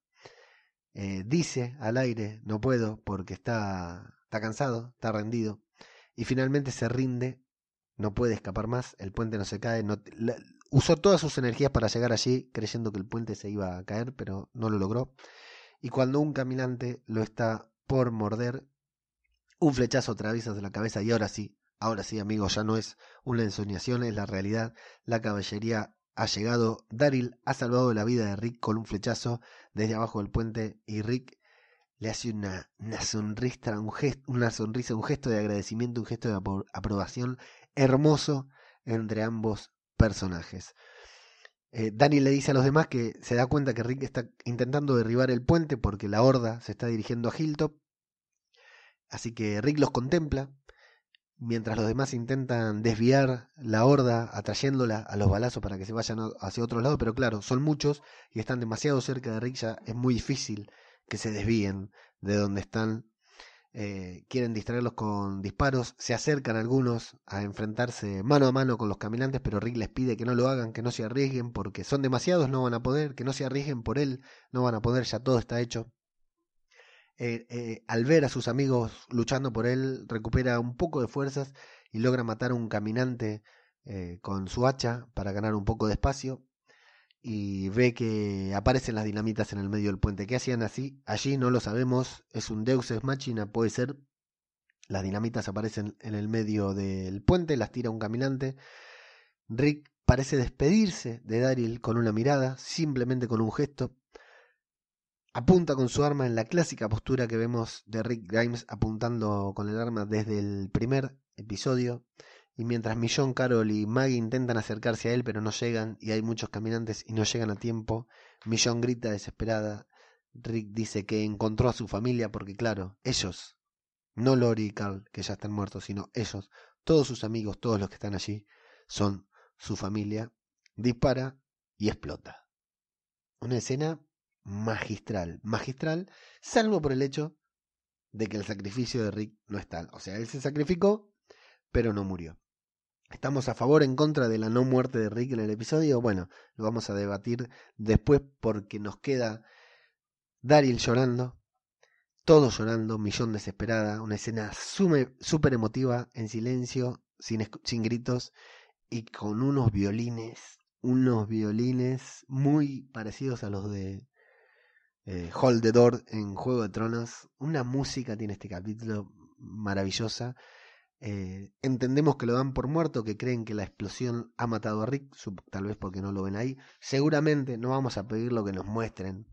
Eh, dice al aire, no puedo porque está, está cansado, está rendido, y finalmente se rinde, no puede escapar más, el puente no se cae, no, usó todas sus energías para llegar allí creyendo que el puente se iba a caer, pero no lo logró. Y cuando un caminante lo está por morder, un flechazo atraviesa la cabeza y ahora sí, ahora sí amigos, ya no es una ensoñación, es la realidad. La caballería ha llegado. Daryl ha salvado la vida de Rick con un flechazo desde abajo del puente y Rick le hace una, una, sonrisa, un gesto, una sonrisa, un gesto de agradecimiento, un gesto de aprobación hermoso entre ambos personajes. Eh, le dice a los demás que se da cuenta que Rick está intentando derribar el puente porque la horda se está dirigiendo a Hilltop. Así que Rick los contempla mientras los demás intentan desviar la horda, atrayéndola a los balazos para que se vayan hacia otro lado, pero claro, son muchos y están demasiado cerca de Rick, ya es muy difícil que se desvíen de donde están. Eh, quieren distraerlos con disparos, se acercan algunos a enfrentarse mano a mano con los caminantes, pero Rick les pide que no lo hagan, que no se arriesguen, porque son demasiados, no van a poder, que no se arriesguen por él, no van a poder, ya todo está hecho. Eh, eh, al ver a sus amigos luchando por él, recupera un poco de fuerzas y logra matar a un caminante con su hacha para ganar un poco de espacio. Y ve que aparecen las dinamitas en el medio del puente. ¿Qué hacían así? Allí no lo sabemos. Es un Deus Ex Machina, puede ser. Las dinamitas aparecen en el medio del puente, las tira un caminante. Rick parece despedirse de Daryl con una mirada, simplemente con un gesto, Apunta con su arma en la clásica postura que vemos de Rick Grimes apuntando con el arma desde el primer episodio. Y mientras Millón, Carol y Maggie intentan acercarse a él pero no llegan y hay muchos caminantes y no llegan a tiempo, Millón grita desesperada. Rick dice que encontró a su familia porque claro, ellos, no Lori y Carl, que ya están muertos, sino ellos, todos sus amigos, todos los que están allí, son su familia. Dispara y explota. Una escena magistral, magistral, salvo por el hecho de que el sacrificio de Rick no es tal. O sea, él se sacrificó, pero no murió. ¿Estamos a favor en contra de la no muerte de Rick en el episodio? Bueno, lo vamos a debatir después porque nos queda Daryl llorando, todos llorando, Millón desesperada, una escena súper emotiva, en silencio, sin, sin gritos y con unos violines, unos violines muy parecidos a los de eh, Hold the Door en Juego de Tronos. Una música tiene este capítulo maravillosa. Eh, entendemos que lo dan por muerto, que creen que la explosión ha matado a Rick, tal vez porque no lo ven ahí. Seguramente no vamos a pedir lo que nos muestren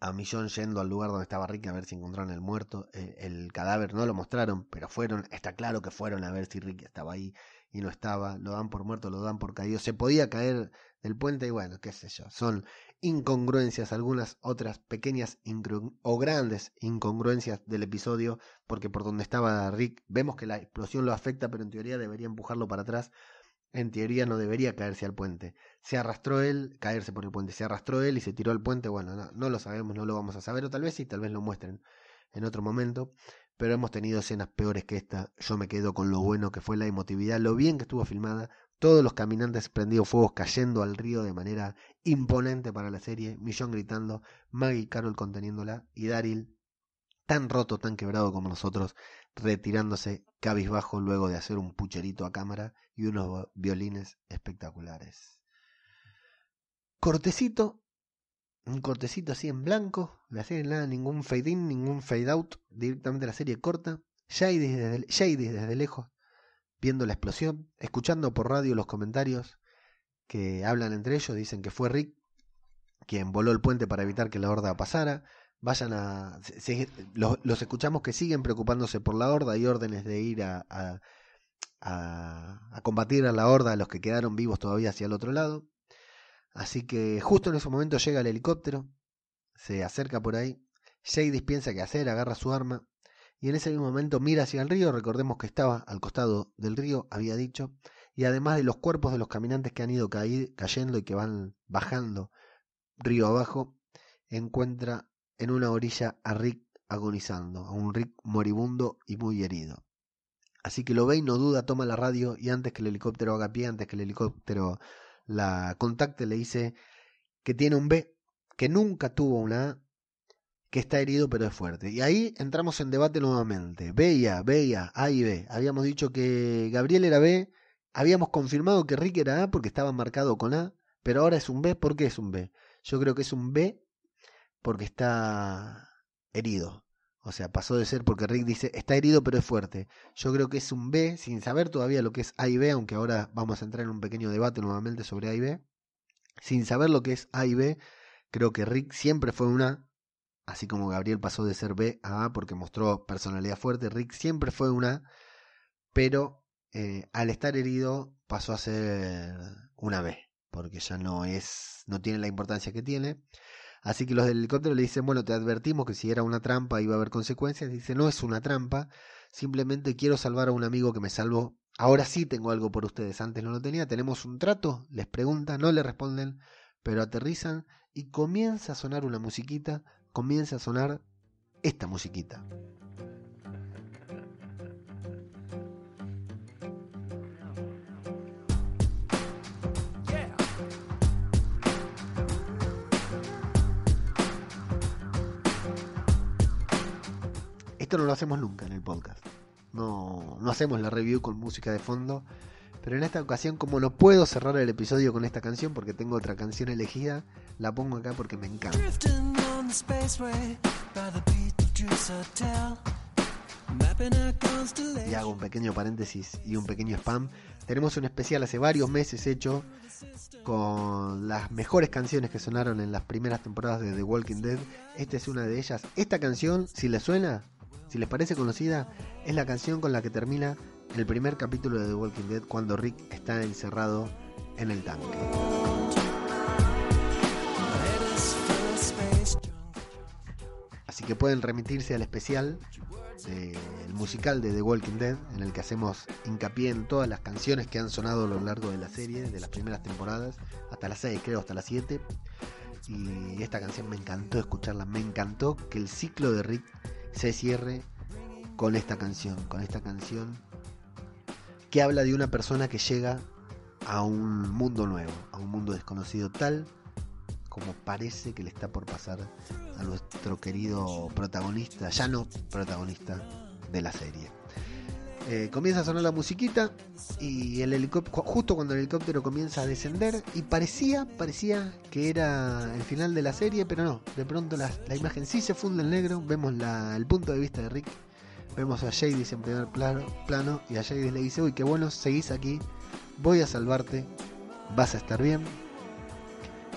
a Millón yendo al lugar donde estaba Rick a ver si encontraron el muerto. El, el, cadáver no lo mostraron, pero fueron, está claro que fueron a ver si Rick estaba ahí y no estaba. Lo dan por muerto, lo dan por caído. Se podía caer del puente y bueno, qué sé yo. Son incongruencias, algunas otras pequeñas o grandes incongruencias del episodio, porque por donde estaba Rick vemos que la explosión lo afecta, pero en teoría debería empujarlo para atrás en teoría no debería caerse al puente. Se arrastró él, caerse por el puente, se arrastró él y se tiró al puente. Bueno, no, lo sabemos, no lo vamos a saber, o tal vez sí, tal vez lo muestren en otro momento. Pero hemos tenido escenas peores que esta. Yo me quedo con lo bueno que fue la emotividad, lo bien que estuvo filmada. Todos los caminantes prendidos fuegos cayendo al río de manera imponente para la serie. Millón gritando, Maggie y Carol conteniéndola y Daryl tan roto, tan quebrado como nosotros, retirándose cabizbajo luego de hacer un pucherito a cámara y unos violines espectaculares. Cortecito, un cortecito así en blanco, la serie nada, ningún fade in, ningún fade out, directamente la serie corta, Shady desde, Shady desde lejos, viendo la explosión, escuchando por radio los comentarios que hablan entre ellos, dicen que fue Rick quien voló el puente para evitar que la horda pasara, vayan a... los, escuchamos que siguen preocupándose por la horda, hay órdenes de ir a, a, a, combatir a la horda, a los que quedaron vivos todavía hacia el otro lado. Así que justo en ese momento llega el helicóptero, se acerca por ahí, Shady piensa qué hacer, agarra su arma y en ese mismo momento mira hacia el río, recordemos que estaba al costado del río, había dicho, y además de los cuerpos de los caminantes que han ido cayendo y que van bajando río abajo, encuentra en una orilla a Rick agonizando, a un Rick moribundo y muy herido. Así que lo ve y no duda, toma la radio y antes que el helicóptero haga pie, antes que el helicóptero la contacte, le dice que tiene un B, que nunca tuvo una A, que está herido pero es fuerte. Y ahí entramos en debate nuevamente. B y A, y A y B. Habíamos dicho que Gabriel era B, habíamos confirmado que Rick era A porque estaba marcado con A, pero ahora es un B, ¿por qué es un B? Yo creo que es un B porque está herido. O sea, pasó de ser porque Rick dice está herido pero es fuerte. Yo creo que es un B, sin saber todavía lo que es A y B, aunque ahora vamos a entrar en un pequeño debate nuevamente sobre A y B. Sin saber lo que es A y B, creo que Rick siempre fue una, así como Gabriel pasó de ser B a A porque mostró personalidad fuerte, Rick siempre fue una, pero eh, al estar herido pasó a ser una B, porque ya no es, no tiene la importancia que tiene. Así que los del helicóptero le dicen, bueno, te advertimos que si era una trampa iba a haber consecuencias. Dice, no es una trampa, simplemente quiero salvar a un amigo que me salvó. Ahora sí tengo algo por ustedes, antes no lo tenía. ¿Tenemos un trato? Les pregunta, no le responden, pero aterrizan y comienza a sonar una musiquita, comienza a sonar esta musiquita. no lo hacemos nunca en el podcast. No, no hacemos la review con música de fondo. Pero en esta ocasión, como no puedo cerrar el episodio con esta canción porque tengo otra canción elegida, la pongo acá porque me encanta. Y hago un pequeño paréntesis y un pequeño spam. Tenemos un especial hace varios meses hecho con las mejores canciones que sonaron en las primeras temporadas de The Walking Dead. Esta es una de ellas. Esta canción, si le suena, si les parece conocida, es la canción con la que termina el primer capítulo de The Walking Dead cuando Rick está encerrado en el tanque. Así que pueden remitirse al especial del musical de The Walking Dead, en el que hacemos hincapié en todas las canciones que han sonado a lo largo de la serie, de las primeras temporadas, hasta las 6 creo, hasta las 7. Y esta canción me encantó escucharla, me encantó que el ciclo de Rick se cierre con esta canción, con esta canción que habla de una persona que llega a un mundo nuevo, a un mundo desconocido tal como parece que le está por pasar a nuestro querido protagonista, ya no protagonista de la serie. Eh, comienza a sonar la musiquita y el helicóptero, justo cuando el helicóptero comienza a descender y parecía, parecía que era el final de la serie, pero no, de pronto la, imagen sí se funde en negro, vemos el punto de vista de Rick, vemos a Jadis en primer plano, plano y a Jadis le dice, uy, qué bueno, seguís aquí, voy a salvarte, vas a estar bien.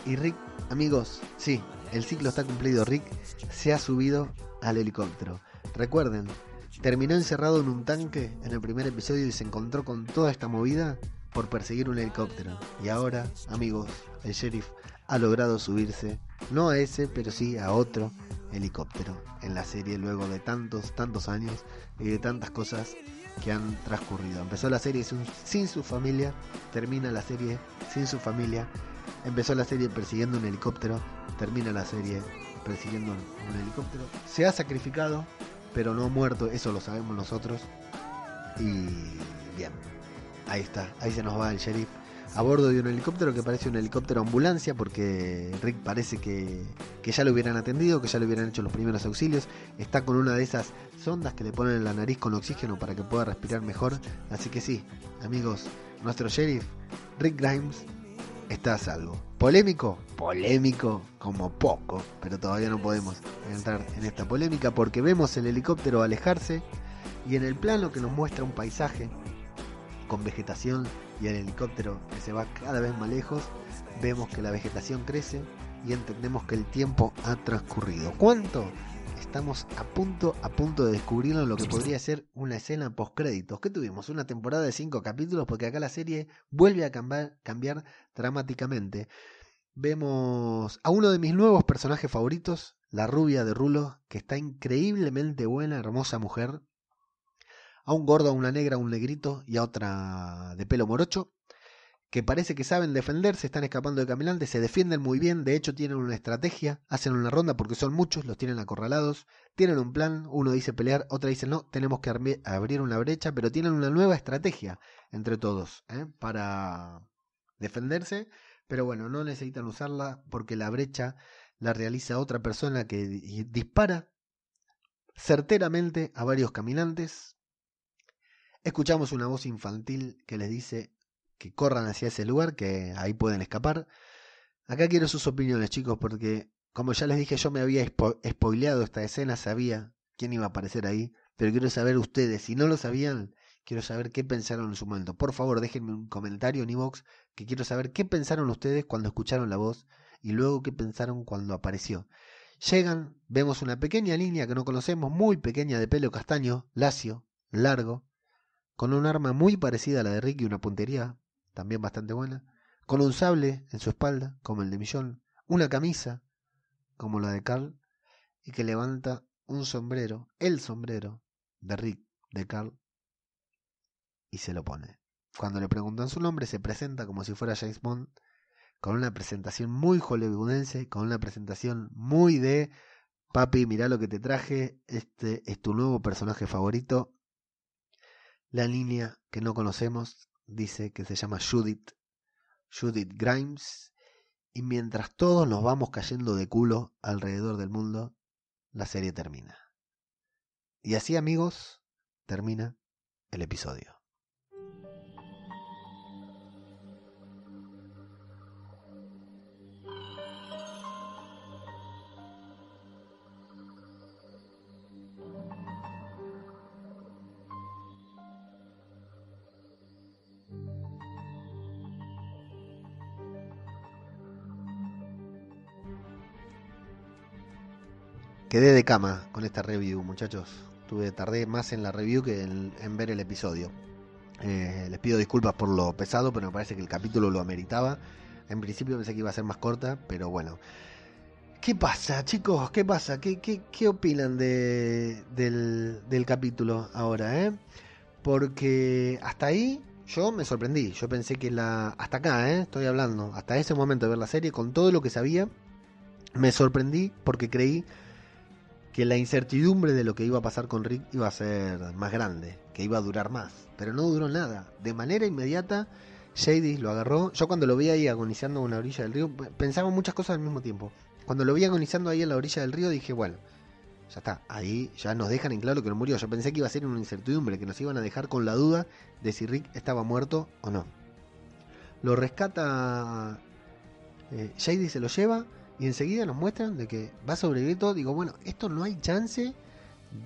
Y Rick, amigos, sí, el ciclo está cumplido. Rick se ha subido al helicóptero. Recuerden, terminó encerrado en un tanque en el primer episodio y se encontró con toda esta movida por perseguir un helicóptero. Y ahora, amigos, el sheriff ha logrado subirse, no a ese, pero sí a otro helicóptero en la serie luego de tantos, tantos años y de tantas cosas que han transcurrido. Empezó la serie sin su familia, termina la serie sin su familia, empezó la serie persiguiendo un helicóptero, termina la serie persiguiendo un helicóptero. Se ha sacrificado, pero no muerto, eso lo sabemos nosotros. Y bien, ahí está, ahí se nos va el sheriff a bordo de un helicóptero que parece un helicóptero ambulancia porque Rick parece que, que, ya lo hubieran atendido, que ya le hubieran hecho los primeros auxilios. Está con una de esas sondas que le ponen en la nariz con oxígeno para que pueda respirar mejor. Así que sí, amigos, nuestro sheriff, Rick Grimes, está a salvo. ¿Polémico? Polémico como poco, pero todavía no podemos entrar en esta polémica porque vemos el helicóptero alejarse y en el plano que nos muestra un paisaje con vegetación y el helicóptero que se va cada vez más lejos, vemos que la vegetación crece y entendemos que el tiempo ha transcurrido. ¿Cuánto? Estamos a punto, a punto de descubrir lo que podría ser una escena post créditos. ¿Qué tuvimos? Una temporada de cinco capítulos porque acá la serie vuelve a cambiar, cambiar dramáticamente. Vemos a uno de mis nuevos personajes favoritos, la rubia de Rulo, que está increíblemente buena, hermosa mujer, a un gordo, a una negra, a un negrito y a otra de pelo morocho, que parece que saben defenderse, están escapando de caminantes, se defienden muy bien, de hecho tienen una estrategia, hacen una ronda porque son muchos, los tienen acorralados, tienen un plan, uno dice pelear, otra dice no, tenemos que abrir una brecha, pero tienen una nueva estrategia entre todos ¿eh? para defenderse, pero bueno, no necesitan usarla porque la brecha la realiza otra persona que dispara certeramente a varios caminantes, Escuchamos una voz infantil que les dice que corran hacia ese lugar, que ahí pueden escapar. Acá quiero sus opiniones, chicos, porque como ya les dije, yo me había spoileado esta escena, sabía quién iba a aparecer ahí, pero quiero saber ustedes, si no lo sabían, quiero saber qué pensaron en su momento. Por favor, déjenme un comentario en iVoox, que quiero saber qué pensaron ustedes cuando escucharon la voz y luego qué pensaron cuando apareció. Llegan, vemos una pequeña línea que no conocemos, muy pequeña de pelo castaño, lacio, largo, con un arma muy parecida a la de Rick y una puntería también bastante buena, con un sable en su espalda, como el de Millón, una camisa, como la de Carl, y que levanta un sombrero, el sombrero de Rick, de Carl, y se lo pone. Cuando le preguntan su nombre, se presenta como si fuera James Bond, con una presentación muy hollywoodense, con una presentación muy de papi, mira lo que te traje, este es tu nuevo personaje favorito, la línea que no conocemos dice que se llama Judith, Judith Grimes, y mientras todos nos vamos cayendo de culo alrededor del mundo, la serie termina. Y así amigos, termina el episodio. Quedé de cama con esta review, muchachos. Tuve, tardé más en la review que en, ver el episodio. Eh, les pido disculpas por lo pesado, pero me parece que el capítulo lo ameritaba. En principio pensé que iba a ser más corta, pero bueno. ¿Qué pasa, chicos? ¿Qué pasa? ¿Qué, opinan de, del, del, capítulo ahora? Eh? Porque hasta ahí yo me sorprendí. Yo pensé que la. Hasta acá, ¿eh? estoy hablando. Hasta ese momento de ver la serie, con todo lo que sabía, me sorprendí porque creí que la incertidumbre de lo que iba a pasar con Rick iba a ser más grande, que iba a durar más, pero no duró nada. De manera inmediata, Shady lo agarró. Yo cuando lo vi ahí agonizando en una orilla del río, pensaba muchas cosas al mismo tiempo. Cuando lo vi agonizando ahí en la orilla del río, dije, bueno, ya está, ahí ya nos dejan en claro que no murió. Yo pensé que iba a ser una incertidumbre, que nos iban a dejar con la duda de si Rick estaba muerto o no. Lo rescata eh, Shady, se lo lleva y enseguida nos muestran de que va a sobrevivir todo. Digo, bueno, esto no hay chance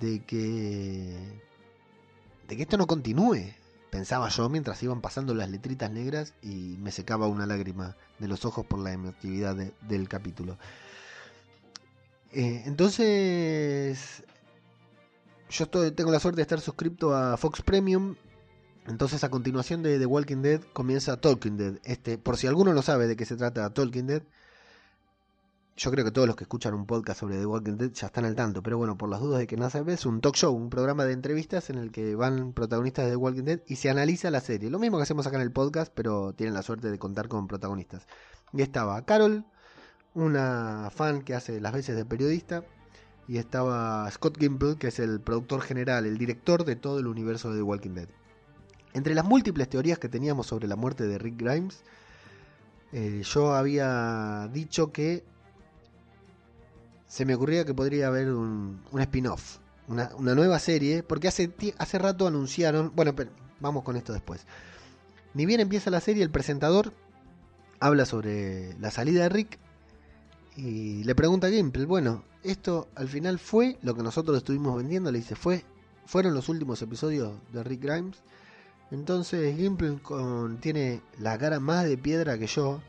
de que. de que esto no continúe. Pensaba yo mientras iban pasando las letritas negras y me secaba una lágrima de los ojos por la emotividad del capítulo. Eh, entonces, yo estoy, tengo la suerte de estar suscrito a Fox Premium. Entonces, a continuación de The Walking Dead comienza Talking Dead. Este, por si alguno no sabe de qué se trata Talking Dead, yo creo que todos los que escuchan un podcast sobre The Walking Dead ya están al tanto, pero bueno, por las dudas de que no sabes, es un talk show, un programa de entrevistas en el que van protagonistas de The Walking Dead y se analiza la serie. Lo mismo que hacemos acá en el podcast, pero tienen la suerte de contar con protagonistas. Y estaba Carol, una fan que hace las veces de periodista, y estaba Scott Gimple, que es el productor general, el director de todo el universo de The Walking Dead. Entre las múltiples teorías que teníamos sobre la muerte de Rick Grimes, eh, yo había dicho que se me ocurría que podría haber un, un spin-off, una, una, nueva serie, porque hace, hace rato anunciaron, bueno, pero vamos con esto después. Ni bien empieza la serie, el presentador habla sobre la salida de Rick y le pregunta a Gimple, bueno, esto al final fue lo que nosotros estuvimos vendiendo, le dice, fue, fueron los últimos episodios de Rick Grimes. Entonces Gimple con, tiene la cara más de piedra que yo,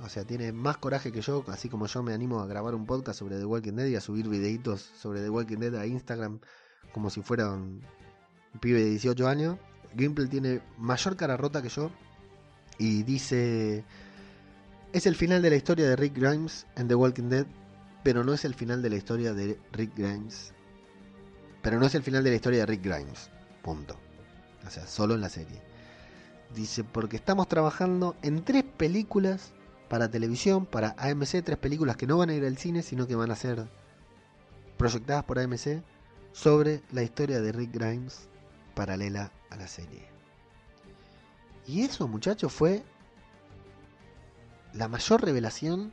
o sea, tiene más coraje que yo, así como yo me animo a grabar un podcast sobre The Walking Dead y a subir videitos sobre The Walking Dead a Instagram como si fuera un pibe de 18 años. Gimple tiene mayor cara rota que yo y dice, es el final de la historia de Rick Grimes en The Walking Dead, pero no es el final de la historia de Rick Grimes. Pero no es el final de la historia de Rick Grimes. Punto. O sea, solo en la serie. Dice, porque estamos trabajando en tres películas para televisión, para AMC, tres películas que no van a ir al cine, sino que van a ser proyectadas por AMC sobre la historia de Rick Grimes paralela a la serie. Y eso, muchachos, fue la mayor revelación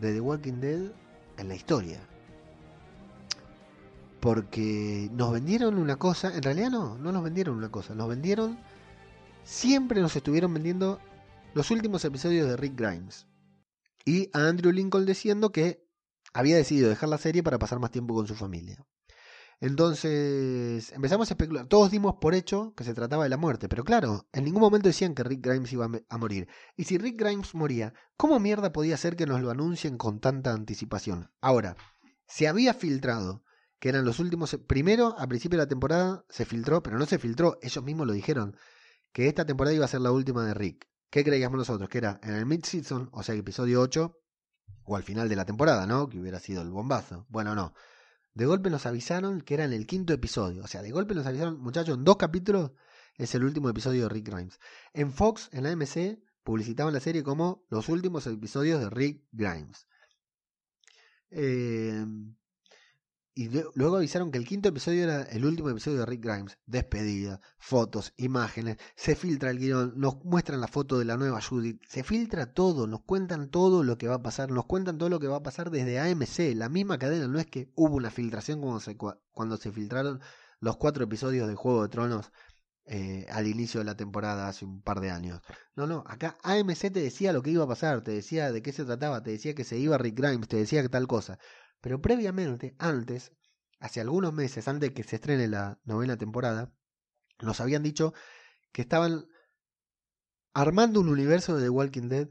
de The Walking Dead en la historia. Porque nos vendieron una cosa, en realidad no, no nos vendieron una cosa, nos vendieron, siempre nos estuvieron vendiendo los últimos episodios de Rick Grimes. Y a Andrew Lincoln diciendo que había decidido dejar la serie para pasar más tiempo con su familia. Entonces empezamos a especular. Todos dimos por hecho que se trataba de la muerte, pero claro, en ningún momento decían que Rick Grimes iba a morir. Y si Rick Grimes moría, ¿cómo mierda podía ser que nos lo anuncien con tanta anticipación? Ahora, se había filtrado que eran los últimos. Primero, a principio de la temporada se filtró, pero no se filtró, ellos mismos lo dijeron, que esta temporada iba a ser la última de Rick. ¿Qué creíamos nosotros? Que era en el mid-season, o sea, episodio 8, o al final de la temporada, ¿no? Que hubiera sido el bombazo. Bueno, no. De golpe nos avisaron que era en el quinto episodio. O sea, de golpe nos avisaron, muchachos, en dos capítulos es el último episodio de Rick Grimes. En Fox, en la AMC, publicitaban la serie como los últimos episodios de Rick Grimes. Eh, y luego avisaron que el quinto episodio era el último episodio de Rick Grimes. Despedida, fotos, imágenes, se filtra el guion, nos muestran la foto de la nueva Judith, se filtra todo, nos cuentan todo lo que va a pasar, nos cuentan todo lo que va a pasar desde AMC, la misma cadena, no es que hubo una filtración cuando se, cuando se filtraron los cuatro episodios de Juego de Tronos eh, al inicio de la temporada hace un par de años. No, no, acá AMC te decía lo que iba a pasar, te decía de qué se trataba, te decía que se iba Rick Grimes, te decía que tal cosa. Pero previamente, antes, hace algunos meses, antes de que se estrene la novena temporada, nos habían dicho que estaban armando un universo de The Walking Dead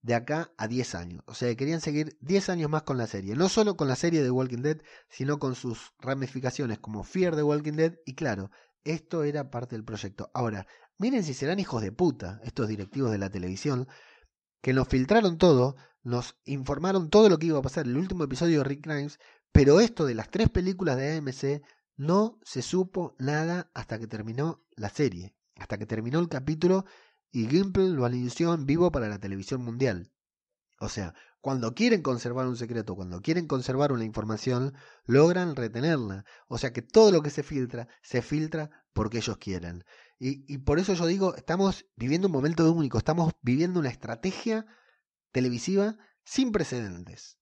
de acá a 10 años. O sea, que querían seguir 10 años más con la serie. No solo con la serie de Walking Dead, sino con sus ramificaciones como Fear the Walking Dead. Y claro, esto era parte del proyecto. Ahora, miren si serán hijos de puta estos directivos de la televisión, que nos filtraron todo, nos informaron todo lo que iba a pasar en el último episodio de Rick Grimes, pero esto de las tres películas de AMC no se supo nada hasta que terminó la serie, hasta que terminó el capítulo y Gimple lo anunció en vivo para la televisión mundial. O sea, cuando quieren conservar un secreto, cuando quieren conservar una información, logran retenerla. O sea que todo lo que se filtra, se filtra porque ellos quieren. Y, por eso yo digo, estamos viviendo un momento único, estamos viviendo una estrategia televisiva sin precedentes.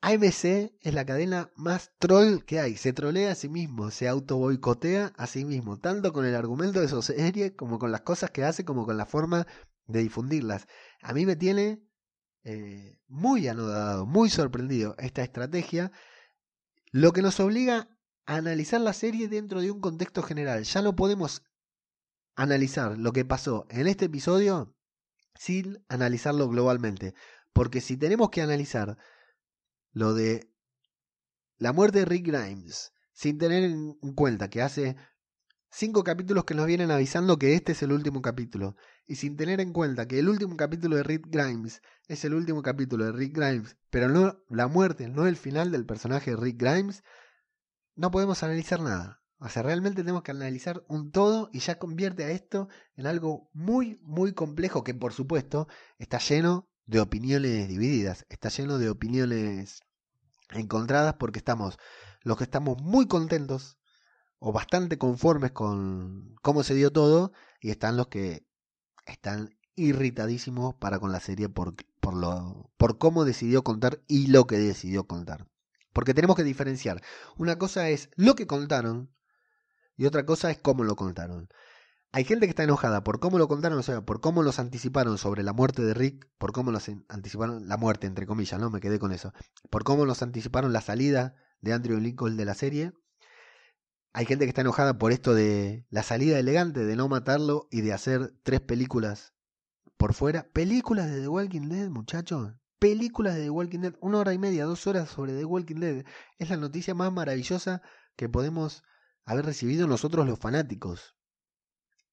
AMC es la cadena más troll que hay, se trolea a sí mismo, se auto boicotea a sí mismo, tanto con el argumento de su serie como con las cosas que hace, como con la forma de difundirlas. A mí me tiene eh, muy anodado, muy sorprendido esta estrategia, lo que nos obliga analizar la serie dentro de un contexto general. Ya no podemos analizar lo que pasó en este episodio sin analizarlo globalmente. Porque si tenemos que analizar lo de la muerte de Rick Grimes, sin tener en cuenta que hace cinco capítulos que nos vienen avisando que este es el último capítulo, y sin tener en cuenta que el último capítulo de Rick Grimes es el último capítulo de Rick Grimes, pero no la muerte, no el final del personaje de Rick Grimes, no podemos analizar nada. O sea, realmente tenemos que analizar un todo y ya convierte a esto en algo muy, muy complejo que por supuesto está lleno de opiniones divididas, está lleno de opiniones encontradas porque estamos los que estamos muy contentos o bastante conformes con cómo se dio todo y están los que están irritadísimos para con la serie por, por, lo, por cómo decidió contar y lo que decidió contar. Porque tenemos que diferenciar. Una cosa es lo que contaron y otra cosa es cómo lo contaron. Hay gente que está enojada por cómo lo contaron, o sea, por cómo los anticiparon sobre la muerte de Rick, por cómo los anticiparon, la muerte, entre comillas, ¿no? Me quedé con eso. Por cómo nos anticiparon la salida de Andrew Lincoln de la serie. Hay gente que está enojada por esto de la salida elegante, de no matarlo y de hacer tres películas por fuera. Películas de The Walking Dead, muchachos. Películas de The Walking Dead. Una hora y media, dos horas sobre The Walking Dead. Es la noticia más maravillosa que podemos haber recibido nosotros los fanáticos.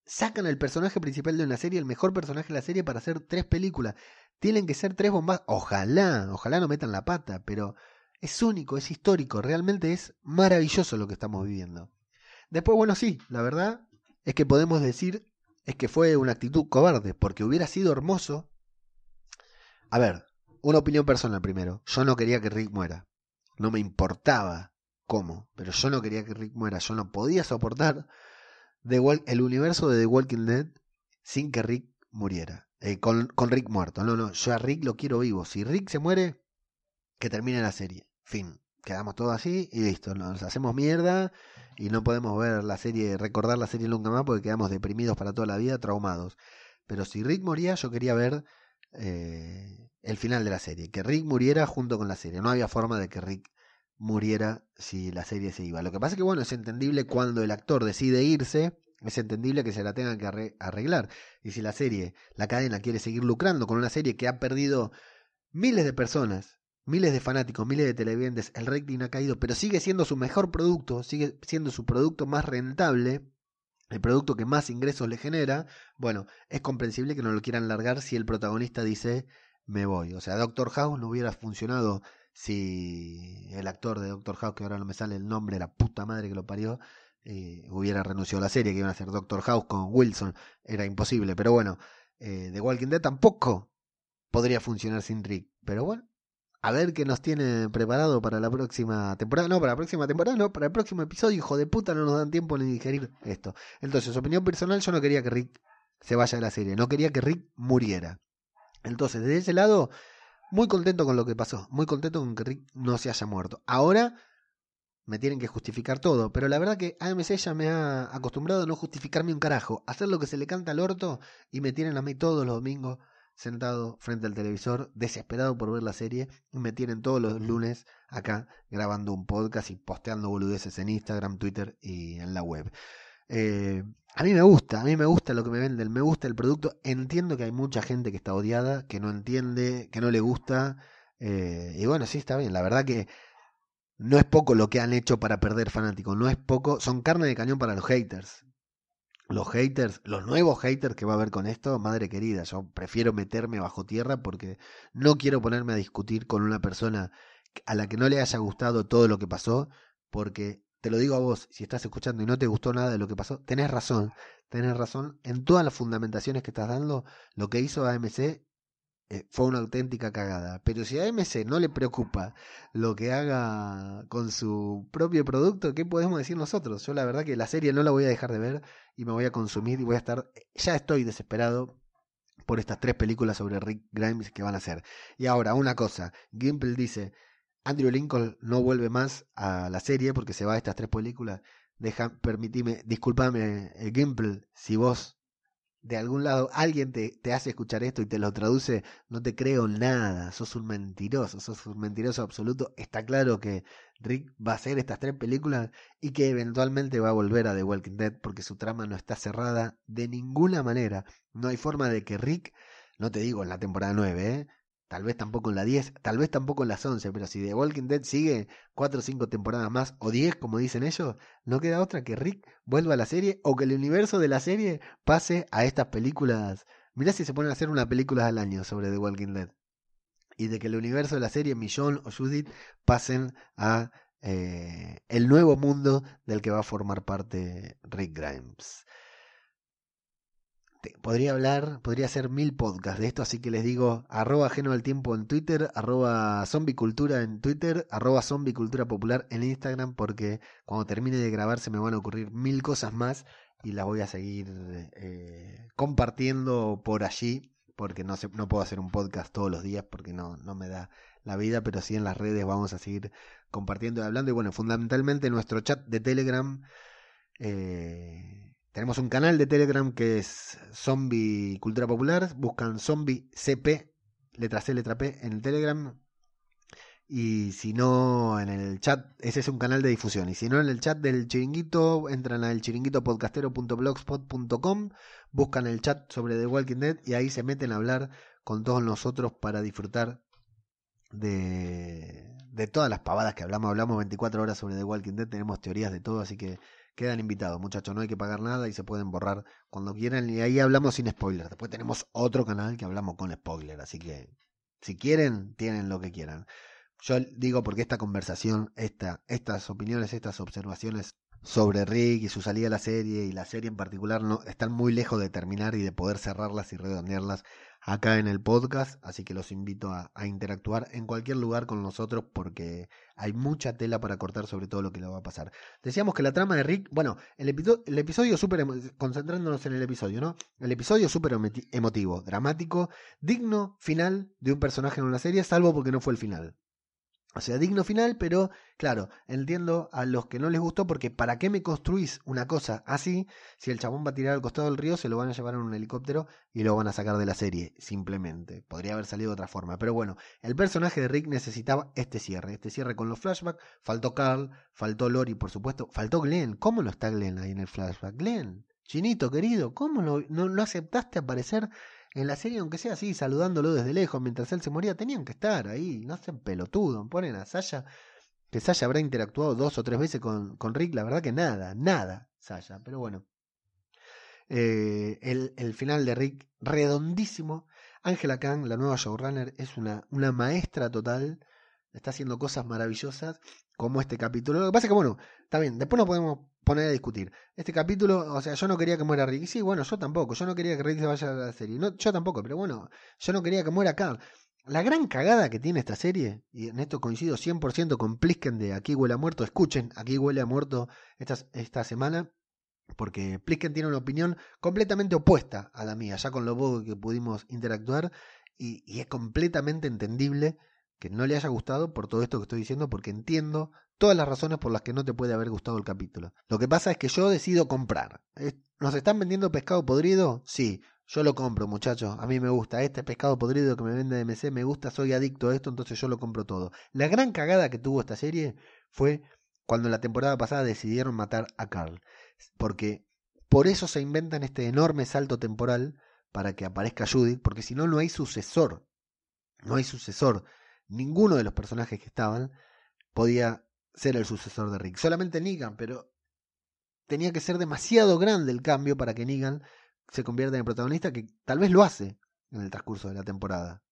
Sacan al personaje principal de una serie, el mejor personaje de la serie, para hacer tres películas. Tienen que ser tres bombas. Ojalá, ojalá no metan la pata, pero es único, es histórico, realmente es maravilloso lo que estamos viviendo. Después, bueno, sí, la verdad es que podemos decir es que fue una actitud cobarde, porque hubiera sido hermoso. A ver, una opinión personal primero. Yo no quería que Rick muera. No me importaba cómo, pero yo no quería que Rick muera. Yo no podía soportar el universo de The Walking Dead sin que Rick muriera. Eh, con, con Rick muerto. No, no, yo a Rick lo quiero vivo. Si Rick se muere, que termine la serie. Fin. Quedamos todos así y listo. Nos hacemos mierda y no podemos ver la serie, recordar la serie nunca más porque quedamos deprimidos para toda la vida, traumados. Pero si Rick moría, yo quería ver eh, el final de la serie. Que Rick muriera junto con la serie. No había forma de que Rick muriera si la serie se iba. Lo que pasa es que, bueno, es entendible cuando el actor decide irse, es entendible que se la tengan que arreglar. Y si la serie, la cadena quiere seguir lucrando con una serie que ha perdido miles de personas, miles de fanáticos, miles de televidentes, el rating ha caído, pero sigue siendo su mejor producto, sigue siendo su producto más rentable, el producto que más ingresos le genera, bueno, es comprensible que no lo quieran largar si el protagonista dice me voy. O sea, Doctor House no hubiera funcionado si el actor de Doctor House, que ahora no me sale el nombre, la puta madre que lo parió, eh, hubiera renunciado a la serie, que iban a hacer Doctor House con Wilson, era imposible. Pero bueno, eh, The Walking Dead tampoco podría funcionar sin Rick. Pero bueno, a ver qué nos tiene preparado para la próxima temporada. No, para la próxima temporada, no, para el próximo episodio, hijo de puta, no nos dan tiempo ni digerir esto. Entonces, opinión personal, yo no quería que Rick se vaya de la serie, no quería que Rick muriera. Entonces, desde ese lado, muy contento con lo que pasó, muy contento con que Rick no se haya muerto. Ahora me tienen que justificar todo, pero la verdad que AMC ya me ha acostumbrado a no justificarme un carajo, hacer lo que se le canta al orto y me tienen a mí todos los domingos sentado frente al televisor, desesperado por ver la serie, y me tienen todos los lunes acá grabando un podcast y posteando boludeces en Instagram, Twitter y en la web. Eh, a mí me gusta, a mí me gusta lo que me venden, me gusta el producto. Entiendo que hay mucha gente que está odiada, que no entiende, que no le gusta. Eh, y bueno, sí, está bien. La verdad que no es poco lo que han hecho para perder fanáticos, no es poco. Son carne de cañón para los haters. Los haters, los nuevos haters que va a haber con esto, madre querida, yo prefiero meterme bajo tierra porque no quiero ponerme a discutir con una persona a la que no le haya gustado todo lo que pasó, porque te lo digo a vos, si estás escuchando y no te gustó nada de lo que pasó, tenés razón, tenés razón en todas las fundamentaciones que estás dando, lo que hizo AMC fue una auténtica cagada. Pero si a AMC no le preocupa lo que haga con su propio producto, ¿qué podemos decir nosotros? Yo la verdad que la serie no la voy a dejar de ver y me voy a consumir y voy a estar, ya estoy desesperado por estas tres películas sobre Rick Grimes que van a hacer. Y ahora, una cosa, Gimple dice, Andrew Lincoln no vuelve más a la serie porque se va a estas tres películas. Deja, permitime, discúlpame, eh, Gimple, si vos de algún lado alguien te, te, hace escuchar esto y te lo traduce, no te creo nada, sos un mentiroso, sos un mentiroso absoluto. Está claro que Rick va a hacer estas tres películas y que eventualmente va a volver a The Walking Dead porque su trama no está cerrada de ninguna manera. No hay forma de que Rick, no te digo en la temporada 9, ¿eh? Tal vez tampoco en la 10, tal vez tampoco en las 11, pero si The Walking Dead sigue 4 o 5 temporadas más, o 10 como dicen ellos, no queda otra que Rick vuelva a la serie o que el universo de la serie pase a estas películas. Mirá si se ponen a hacer una película al año sobre The Walking Dead. Y de que el universo de la serie Millón o Judith pasen a eh, el nuevo mundo del que va a formar parte Rick Grimes podría hablar, podría hacer mil podcasts de esto, así que les digo arroba ajeno al tiempo en Twitter, arroba zombicultura en Twitter, arroba zombicultura popular en Instagram, porque cuando termine de grabar se me van a ocurrir mil cosas más y las voy a seguir eh, compartiendo por allí, porque no, no puedo hacer un podcast todos los días porque no, no me da la vida, pero sí en las redes vamos a seguir compartiendo y hablando. Y bueno, fundamentalmente nuestro chat de Telegram. Eh, tenemos un canal de Telegram que es Zombie Cultura Popular. Buscan Zombie CP, letra C, letra P, en el Telegram. Y si no, en el chat, ese es un canal de difusión. Y si no, en el chat del chiringuito, entran al chiringuitopodcastero.blogspot.com, buscan el chat sobre The Walking Dead y ahí se meten a hablar con todos nosotros para disfrutar de, de todas las pavadas que hablamos. Hablamos 24 horas sobre The Walking Dead, tenemos teorías de todo, así que quedan invitados, muchachos, no hay que pagar nada y se pueden borrar cuando quieran y ahí hablamos sin spoiler. Después tenemos otro canal que hablamos con spoiler, así que si quieren, tienen lo que quieran. Yo digo porque esta conversación, esta, estas opiniones, estas observaciones sobre Rick y su salida a la serie y la serie en particular no están muy lejos de terminar y de poder cerrarlas y redondearlas acá en el podcast, así que los invito a, interactuar en cualquier lugar con nosotros porque hay mucha tela para cortar sobre todo lo que le va a pasar. Decíamos que la trama de Rick, bueno, el, episodio, el episodio súper, concentrándonos en el episodio, ¿no? El episodio súper emotivo, dramático, digno final de un personaje en una serie, salvo porque no fue el final. O sea, digno final, pero claro, entiendo a los que no les gustó porque ¿para qué me construís una cosa así si el chabón va a tirar al costado del río, se lo van a llevar en un helicóptero y lo van a sacar de la serie? Simplemente. Podría haber salido de otra forma. Pero bueno, el personaje de Rick necesitaba este cierre. Este cierre con los flashbacks. Faltó Carl, faltó Lori, por supuesto. Faltó Glenn. ¿Cómo no está Glenn ahí en el flashback? Glenn, chinito querido, ¿cómo no, no aceptaste aparecer en la serie, aunque sea así, saludándolo desde lejos mientras él se moría, tenían que estar ahí, no hacen pelotudo, ponen a Sasha, que Sasha habrá interactuado dos o tres veces con, con Rick, la verdad que nada, nada, Sasha, pero bueno. Eh, el, el, final de Rick, redondísimo. Angela Kang, la nueva showrunner, es una, una maestra total, está haciendo cosas maravillosas como este capítulo. Lo que pasa es que, bueno, está bien, después nos podemos poner a discutir. Este capítulo, o sea, yo no quería que muera Rick. Sí, bueno, yo tampoco. Yo no quería que Rick se vaya a la serie. No, yo tampoco, pero bueno, yo no quería que muera Carl. La gran cagada que tiene esta serie, y en esto coincido 100% con Plisken de Aquí huele a muerto, escuchen, Aquí huele a muerto esta, esta semana, porque Plisken tiene una opinión completamente opuesta a la mía, ya con lo poco que pudimos interactuar, y, y es completamente entendible que no le haya gustado por todo esto que estoy diciendo, porque entiendo todas las razones por las que no te puede haber gustado el capítulo. Lo que pasa es que yo decido comprar. ¿Nos están vendiendo pescado podrido? Sí, yo lo compro, muchachos. A mí me gusta. Este pescado podrido que me vende MC me gusta, soy adicto a esto, entonces yo lo compro todo. La gran cagada que tuvo esta serie fue cuando la temporada pasada decidieron matar a Carl. Porque por eso se inventan este enorme salto temporal para que aparezca Judith, porque si no, no hay sucesor. No hay sucesor ninguno de los personajes que estaban podía ser el sucesor de Rick. Solamente Negan, pero tenía que ser demasiado grande el cambio para que Negan se convierta en el protagonista, que tal vez lo hace en el transcurso de la temporada.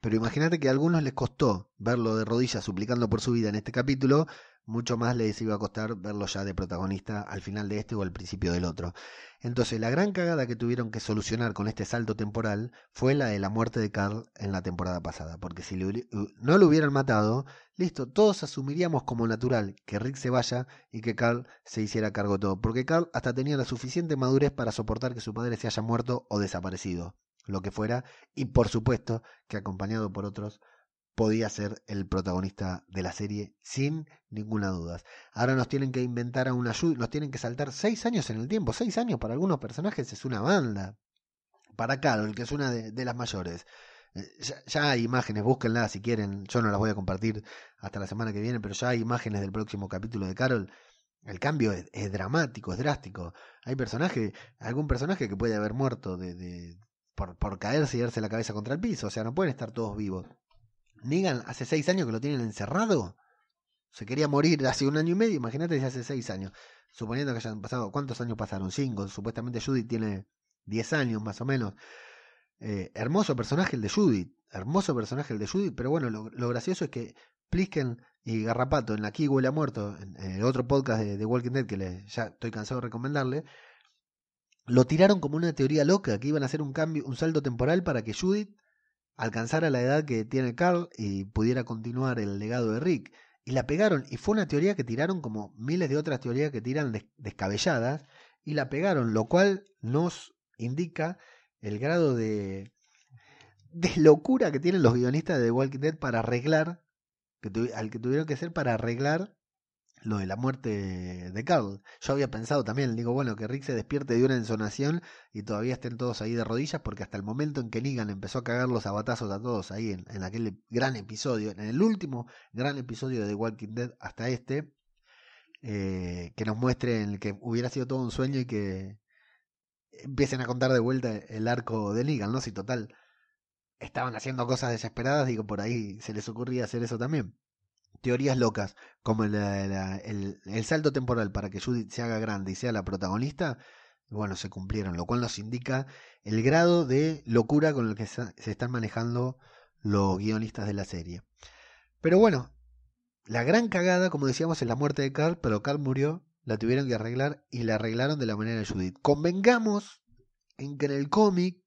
Pero imagínate que a algunos les costó verlo de rodillas suplicando por su vida en este capítulo, mucho más les iba a costar verlo ya de protagonista al final de este o al principio del otro. Entonces, la gran cagada que tuvieron que solucionar con este salto temporal fue la de la muerte de Carl en la temporada pasada, porque si no lo hubieran matado, listo, todos asumiríamos como natural que Rick se vaya y que Carl se hiciera cargo de todo, porque Carl hasta tenía la suficiente madurez para soportar que su padre se haya muerto o desaparecido, lo que fuera, y por supuesto que acompañado por otros podía ser el protagonista de la serie sin ninguna duda. Ahora nos tienen que inventar a una nos tienen que saltar seis años en el tiempo. Seis años para algunos personajes es una banda. Para Carol, que es una de, las mayores. Eh, ya, hay imágenes, búsquenlas si quieren. Yo no las voy a compartir hasta la semana que viene, pero ya hay imágenes del próximo capítulo de Carol. El cambio es, dramático, es drástico. Hay personaje, algún personaje que puede haber muerto de, por, por caerse y darse la cabeza contra el piso. O sea, no pueden estar todos vivos. Negan hace seis años que lo tienen encerrado. Se quería morir hace un año y medio, imagínate si hace seis años. Suponiendo que hayan pasado, ¿cuántos años pasaron? Cinco. Supuestamente Judith tiene diez años más o menos. Eh, hermoso personaje el de Judith. Hermoso personaje el de Judith. Pero bueno, lo, gracioso es que Plisken y Garrapato en Aquí huele a muerto, en, el otro podcast de, Walking Dead que ya estoy cansado de recomendarle, lo tiraron como una teoría loca, que iban a hacer un cambio, un salto temporal para que Judith alcanzara la edad que tiene Carl y pudiera continuar el legado de Rick. Y la pegaron, y fue una teoría que tiraron como miles de otras teorías que tiran descabelladas, y la pegaron, lo cual nos indica el grado de, locura que tienen los guionistas de The Walking Dead para arreglar, que al que tuvieron que hacer para arreglar lo de la muerte de Carl. Yo había pensado también, digo, bueno, que Rick se despierte de una ensonación y todavía estén todos ahí de rodillas, porque hasta el momento en que Negan empezó a cagar los abatazos a todos ahí en, aquel gran episodio, en el último gran episodio de The Walking Dead hasta este, eh, que nos muestre en que hubiera sido todo un sueño y que empiecen a contar de vuelta el arco de Negan, ¿no? Si total estaban haciendo cosas desesperadas, digo, por ahí se les ocurría hacer eso también teorías locas, como el, salto temporal para que Judith se haga grande y sea la protagonista, bueno, se cumplieron, lo cual nos indica el grado de locura con el que se, están manejando los guionistas de la serie. Pero bueno, la gran cagada, como decíamos, es la muerte de Carl, pero Carl murió, la tuvieron que arreglar y la arreglaron de la manera de Judith. Convengamos en que en el cómic,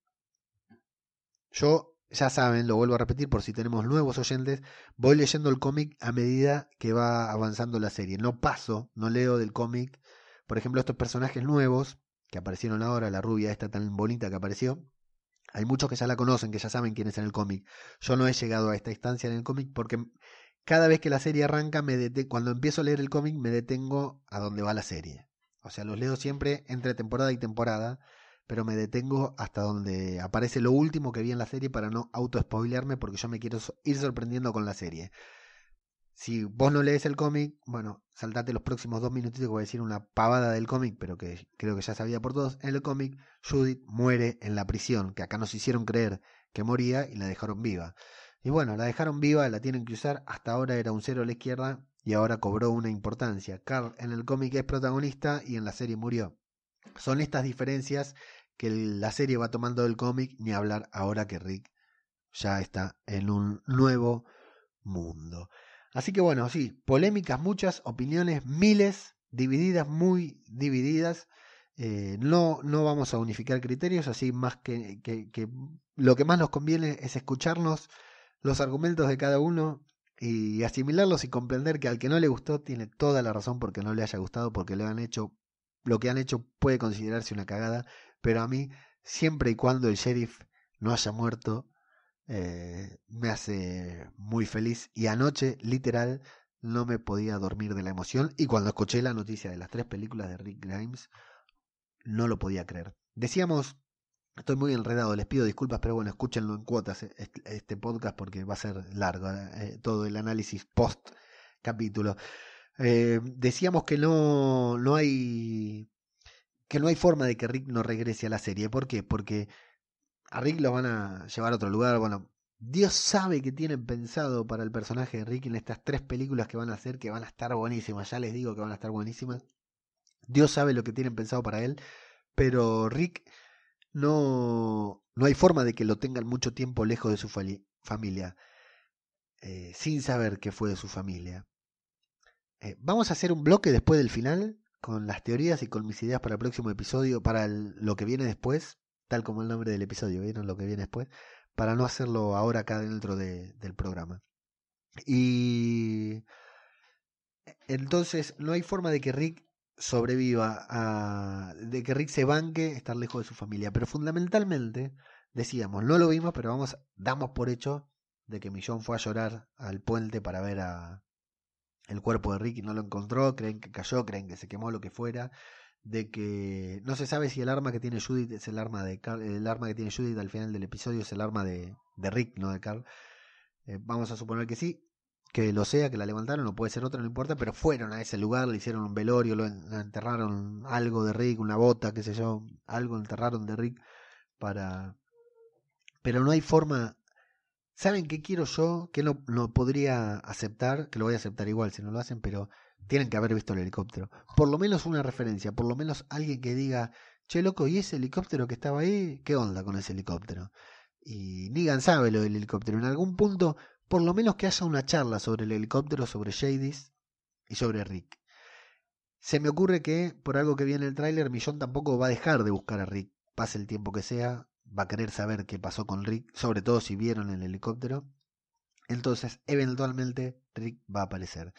yo ya saben, lo vuelvo a repetir por si tenemos nuevos oyentes, voy leyendo el cómic a medida que va avanzando la serie. No paso, no leo del cómic. Por ejemplo, estos personajes nuevos que aparecieron ahora, la rubia esta tan bonita que apareció, hay muchos que ya la conocen, que ya saben quién es en el cómic. Yo no he llegado a esta instancia en el cómic porque cada vez que la serie arranca, me cuando empiezo a leer el cómic, me detengo a dónde va la serie. O sea, los leo siempre entre temporada y temporada pero me detengo hasta donde aparece lo último que vi en la serie para no auto-spoilearme porque yo me quiero ir sorprendiendo con la serie. Si vos no lees el cómic, bueno, saltate los próximos dos minutitos que voy a decir una pavada del cómic, pero que creo que ya sabía por todos. En el cómic, Judith muere en la prisión, que acá nos hicieron creer que moría y la dejaron viva. Y bueno, la dejaron viva, la tienen que usar, hasta ahora era un cero a la izquierda y ahora cobró una importancia. Carl en el cómic es protagonista y en la serie murió. Son estas diferencias que la serie va tomando del cómic, ni hablar ahora que Rick ya está en un nuevo mundo. Así que bueno, sí, polémicas muchas, opiniones miles, divididas, muy divididas. Eh, no, no vamos a unificar criterios, así más que, que, que lo que más nos conviene es escucharnos los argumentos de cada uno y asimilarlos y comprender que al que no le gustó tiene toda la razón porque no le haya gustado, porque le han hecho lo que han hecho puede considerarse una cagada, pero a mí, siempre y cuando el sheriff no haya muerto, eh, me hace muy feliz. Y anoche, literal, no me podía dormir de la emoción. Y cuando escuché la noticia de las tres películas de Rick Grimes, no lo podía creer. Decíamos, estoy muy enredado, les pido disculpas, pero bueno, escúchenlo en cuotas eh, este podcast porque va a ser largo eh, todo el análisis post capítulo. Decíamos que no, no hay que no hay forma de que Rick no regrese a la serie. ¿Por qué? Porque a Rick lo van a llevar a otro lugar. Bueno, Dios sabe que tienen pensado para el personaje de Rick en estas tres películas que van a hacer, que van a estar buenísimas. Ya les digo que van a estar buenísimas. Dios sabe lo que tienen pensado para él. Pero Rick no, no hay forma de que lo tengan mucho tiempo lejos de su familia. Eh, sin saber qué fue de su familia. Eh, vamos a hacer un bloque después del final con las teorías y con mis ideas para el próximo episodio, para lo que viene después, tal como el nombre del episodio, ¿vieron lo que viene después? Para no hacerlo ahora acá dentro del programa. Y entonces no hay forma de que Rick sobreviva, a, de que Rick se banque estar lejos de su familia, pero fundamentalmente, decíamos, no lo vimos, pero vamos, damos por hecho de que Millón fue a llorar al puente para ver a, el cuerpo de Ricky no lo encontró, creen que cayó, creen que se quemó, lo que fuera, de que no se sabe si el arma que tiene Judith es el arma de Carl, el arma que tiene Judith al final del episodio es el arma de, de Rick, no de Carl. Eh, vamos a suponer que sí, que lo sea, que la levantaron, o puede ser otra, no importa, pero fueron a ese lugar, le hicieron un velorio, lo, enterraron algo de Rick, una bota, qué sé yo, algo enterraron de Rick para pero no hay forma. ¿Saben qué quiero yo? Que no, no podría aceptar, que lo voy a aceptar igual si no lo hacen, pero tienen que haber visto el helicóptero. Por lo menos una referencia, por lo menos alguien que diga, che loco, ¿y ese helicóptero que estaba ahí? ¿Qué onda con ese helicóptero? Y Negan sabe lo del helicóptero. En algún punto, por lo menos que haya una charla sobre el helicóptero, sobre Jadis y sobre Rick. Se me ocurre que, por algo que viene el tráiler, Millón tampoco va a dejar de buscar a Rick. Pase el tiempo que sea, va a querer saber qué pasó con Rick, sobre todo si vieron el helicóptero. Entonces, eventualmente, Rick va a aparecer.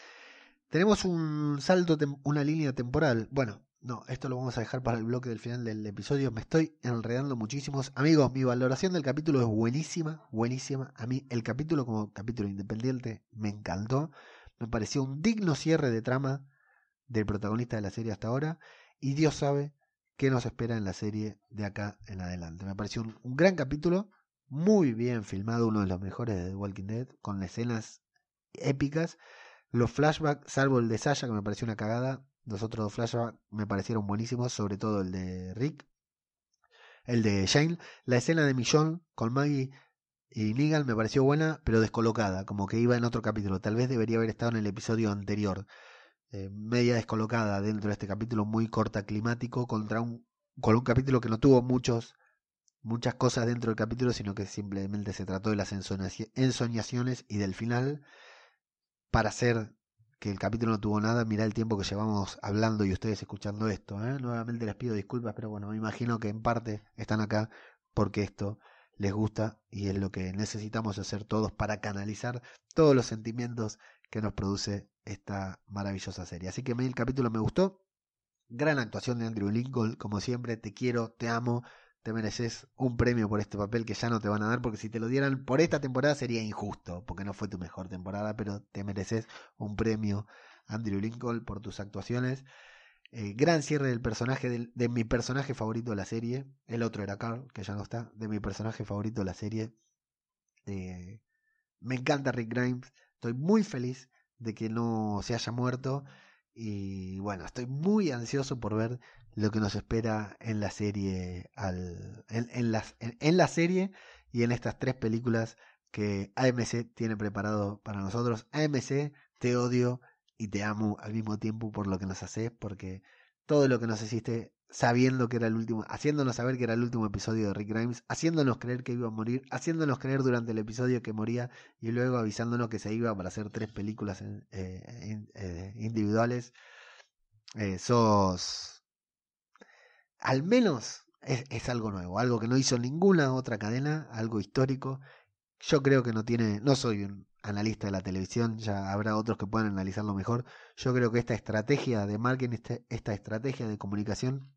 Tenemos un salto, una línea temporal. Bueno, no, esto lo vamos a dejar para el bloque del final del episodio. Me estoy enredando muchísimos. Amigos, mi valoración del capítulo es buenísima, buenísima. A mí el capítulo como capítulo independiente me encantó. Me pareció un digno cierre de trama del protagonista de la serie hasta ahora. Y Dios sabe qué nos espera en la serie de acá en adelante. Me pareció un, un gran capítulo, muy bien filmado, uno de los mejores de The Walking Dead, con escenas épicas. Los flashbacks, salvo el de Sasha, que me pareció una cagada, los otros dos flashbacks me parecieron buenísimos, sobre todo el de Rick, el de Shane. La escena de Millón con Maggie y Negan me pareció buena, pero descolocada, como que iba en otro capítulo. Tal vez debería haber estado en el episodio anterior. Eh, media descolocada dentro de este capítulo muy corta climático contra un con un capítulo que no tuvo muchos muchas cosas dentro del capítulo sino que simplemente se trató de las ensoñaciones y del final para hacer que el capítulo no tuvo nada, mirá el tiempo que llevamos hablando y ustedes escuchando esto. ¿eh? Nuevamente les pido disculpas, pero bueno, me imagino que en parte están acá porque esto les gusta y es lo que necesitamos hacer todos para canalizar todos los sentimientos que nos produce esta maravillosa serie. Así que el capítulo me gustó. Gran actuación de Andrew Lincoln, como siempre, te quiero, te amo, te mereces un premio por este papel que ya no te van a dar, porque si te lo dieran por esta temporada sería injusto, porque no fue tu mejor temporada, pero te mereces un premio, Andrew Lincoln, por tus actuaciones. Eh, gran cierre del personaje, de, mi personaje favorito de la serie. El otro era Carl, que ya no está, de mi personaje favorito de la serie. Eh, me encanta Rick Grimes, estoy muy feliz de que no se haya muerto. Y bueno, estoy muy ansioso por ver lo que nos espera en la serie en, la serie y en estas tres películas que AMC tiene preparado para nosotros. AMC, te odio y te amo al mismo tiempo por lo que nos haces, porque todo lo que nos hiciste sabiendo que era el último, haciéndonos saber que era el último episodio de Rick Grimes, haciéndonos creer que iba a morir, haciéndonos creer durante el episodio que moría y luego avisándonos que se iba para hacer tres películas eh, eh, individuales. Eh, al menos es, es, algo nuevo, algo que no hizo ninguna otra cadena, algo histórico. Yo creo que no tiene, no soy un analista de la televisión, ya habrá otros que puedan analizarlo mejor. Yo creo que esta estrategia de marketing, este, esta estrategia de comunicación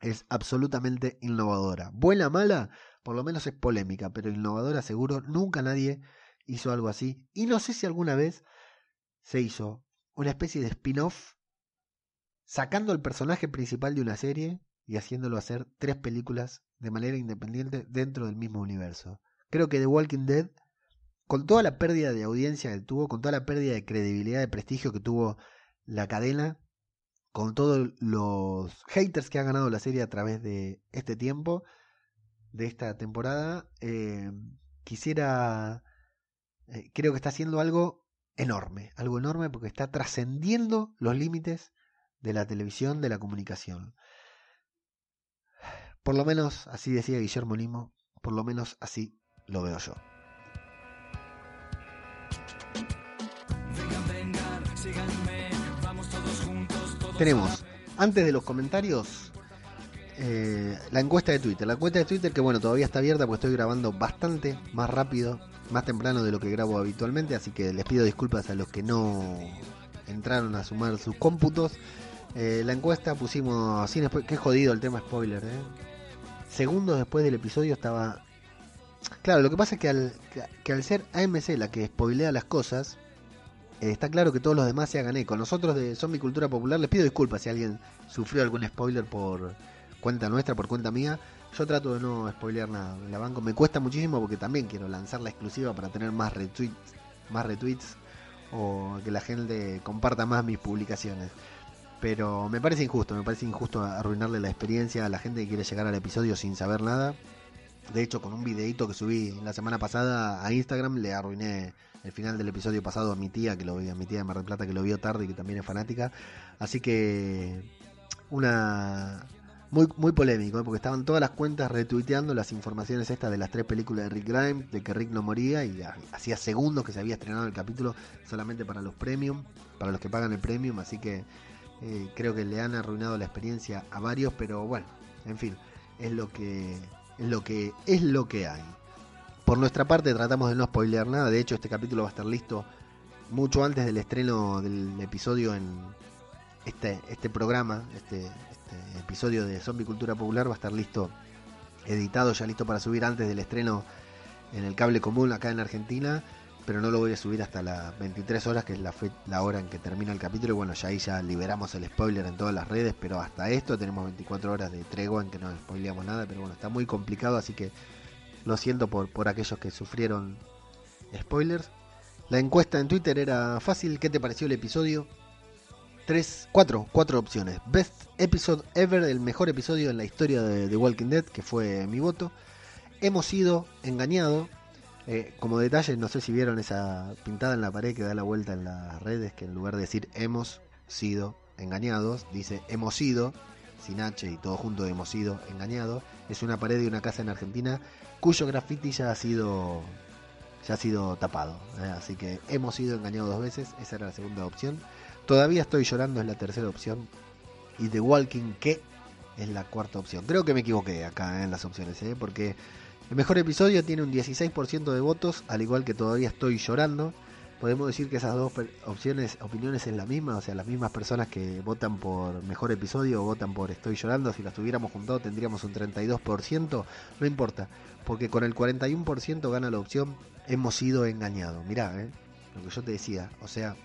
es absolutamente innovadora. Buena, mala, por lo menos es polémica, pero innovadora seguro. Nunca nadie hizo algo así. Y no sé si alguna vez se hizo una especie de spin-off sacando el personaje principal de una serie y haciéndolo hacer tres películas de manera independiente dentro del mismo universo. Creo que The Walking Dead, con toda la pérdida de audiencia que tuvo, con toda la pérdida de credibilidad, de prestigio que tuvo la cadena, con todos los haters que ha ganado la serie a través de este tiempo, de esta temporada, eh, quisiera, eh, creo que está haciendo algo enorme, algo enorme porque está trascendiendo los límites de la televisión, de la comunicación. Por lo menos así decía Guillermo Limo, por lo menos así lo veo yo. Tenemos, antes de los comentarios, eh, la encuesta de Twitter. La encuesta de Twitter que bueno, todavía está abierta porque estoy grabando bastante más rápido, más temprano de lo que grabo habitualmente, así que les pido disculpas a los que no entraron a sumar sus cómputos. Eh, la encuesta pusimos sin Qué jodido el tema spoiler, ¿eh? Segundos después del episodio estaba. Claro, lo que pasa es que al, que, al ser AMC la que spoilea las cosas, está claro que todos los demás se hagan eco. Nosotros de Zombie Cultura Popular les pido disculpas si alguien sufrió algún spoiler por cuenta nuestra, por cuenta mía. Yo trato de no spoilear nada. La banco me cuesta muchísimo porque también quiero lanzar la exclusiva para tener más retweets, más retweets o que la gente comparta más mis publicaciones. Pero me parece injusto, me parece injusto arruinarle la experiencia a la gente que quiere llegar al episodio sin saber nada. De hecho, con un videito que subí la semana pasada a Instagram, le arruiné el final del episodio pasado a mi tía, que lo vi, a mi tía de Mar del Plata, que lo vio tarde y que también es fanática. Así que una muy, muy polémico, ¿eh? porque estaban todas las cuentas retuiteando las informaciones estas de las tres películas de Rick Grimes, de que Rick no moría y hacía segundos que se había estrenado el capítulo solamente para los premium, para los que pagan el premium, así que eh, creo que le han arruinado la experiencia a varios, pero bueno, en fin, es lo que es lo que es lo que hay. Por nuestra parte tratamos de no spoilear nada, de hecho este capítulo va a estar listo mucho antes del estreno del episodio en este este programa, este este episodio de Zombie Cultura Popular. Va a estar listo, editado, ya listo para subir antes del estreno en el cable común acá en Argentina, pero no lo voy a subir hasta las 23 horas, que es la, la hora en que termina el capítulo. Y bueno, ya ahí ya liberamos el spoiler en todas las redes, pero hasta esto tenemos 24 horas de tregua en que no spoileamos nada, pero bueno, está muy complicado, así que lo siento por, por aquellos que sufrieron spoilers. La encuesta en Twitter era fácil, ¿qué te pareció el episodio? tres, cuatro, cuatro opciones. Best Episode Ever, el mejor episodio en la historia de The Walking Dead, que fue mi voto. Hemos sido engañados. Eh, como detalle, no sé si vieron esa pintada en la pared que da la vuelta en las redes, que en lugar de decir hemos sido engañados, dice hemos sido, sin H y todo junto hemos sido engañados. Es una pared de una casa en Argentina cuyo graffiti ya ha sido ya ha sido tapado. Eh, así que hemos sido engañados dos veces, esa era la segunda opción. Todavía estoy llorando es la tercera opción. Y The Walking que es la cuarta opción. Creo que me equivoqué acá en las opciones, ¿eh? porque el mejor episodio tiene un 16% de votos, al igual que todavía estoy llorando. Podemos decir que esas dos opciones, opiniones es la misma, o sea, las mismas personas que votan por mejor episodio o votan por Estoy llorando, si las tuviéramos juntado tendríamos un 32%, no importa, porque con el 41% gana la opción Hemos sido engañados. Mirá, ¿eh? lo que yo te decía, o sea,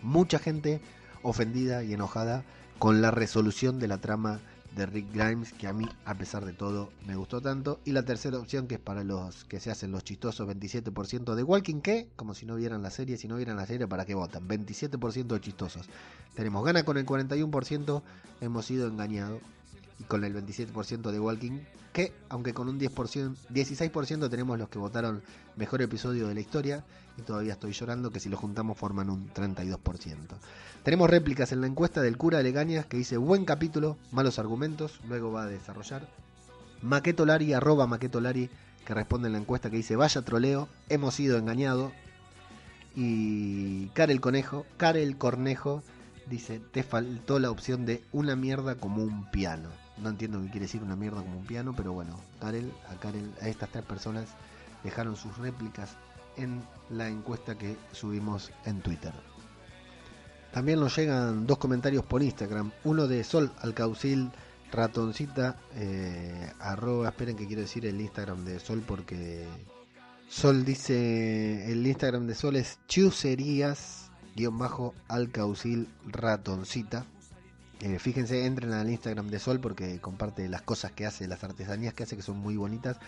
mucha gente ofendida y enojada con la resolución de la trama de Rick Grimes, que a mí, a pesar de todo, me gustó tanto. Y la tercera opción, que es para los que se hacen los chistosos, 27% de Walking, que, como si no vieran la serie, si no vieran la serie, ¿para qué votan? 27% de chistosos. Tenemos gana con el 41%, hemos sido engañados. Y con el 27% de Walking, que, aunque con un 10%, 16% tenemos los que votaron mejor episodio de la historia, y todavía estoy llorando que si lo juntamos forman un 32%. Tenemos réplicas en la encuesta del cura Legañas que dice buen capítulo, malos argumentos, luego va a desarrollar. Maquetolari, arroba Maquetolari, que responde en la encuesta que dice vaya troleo, hemos sido engañados. Y Karel Conejo, Karel Cornejo, dice te faltó la opción de una mierda como un piano. No entiendo qué quiere decir una mierda como un piano, pero bueno, Karel, a Karel, a estas tres personas dejaron sus réplicas en la encuesta que subimos en Twitter. También nos llegan dos comentarios por Instagram. Uno de Sol Alcaucil Ratoncita, eh, arroba, esperen que quiero decir el Instagram de Sol porque Sol dice, el Instagram de Sol es chuserías guion bajo Alcaucil Ratoncita. Eh, fíjense, entren al Instagram de Sol porque comparte las cosas que hace, las artesanías que hace que son muy bonitas.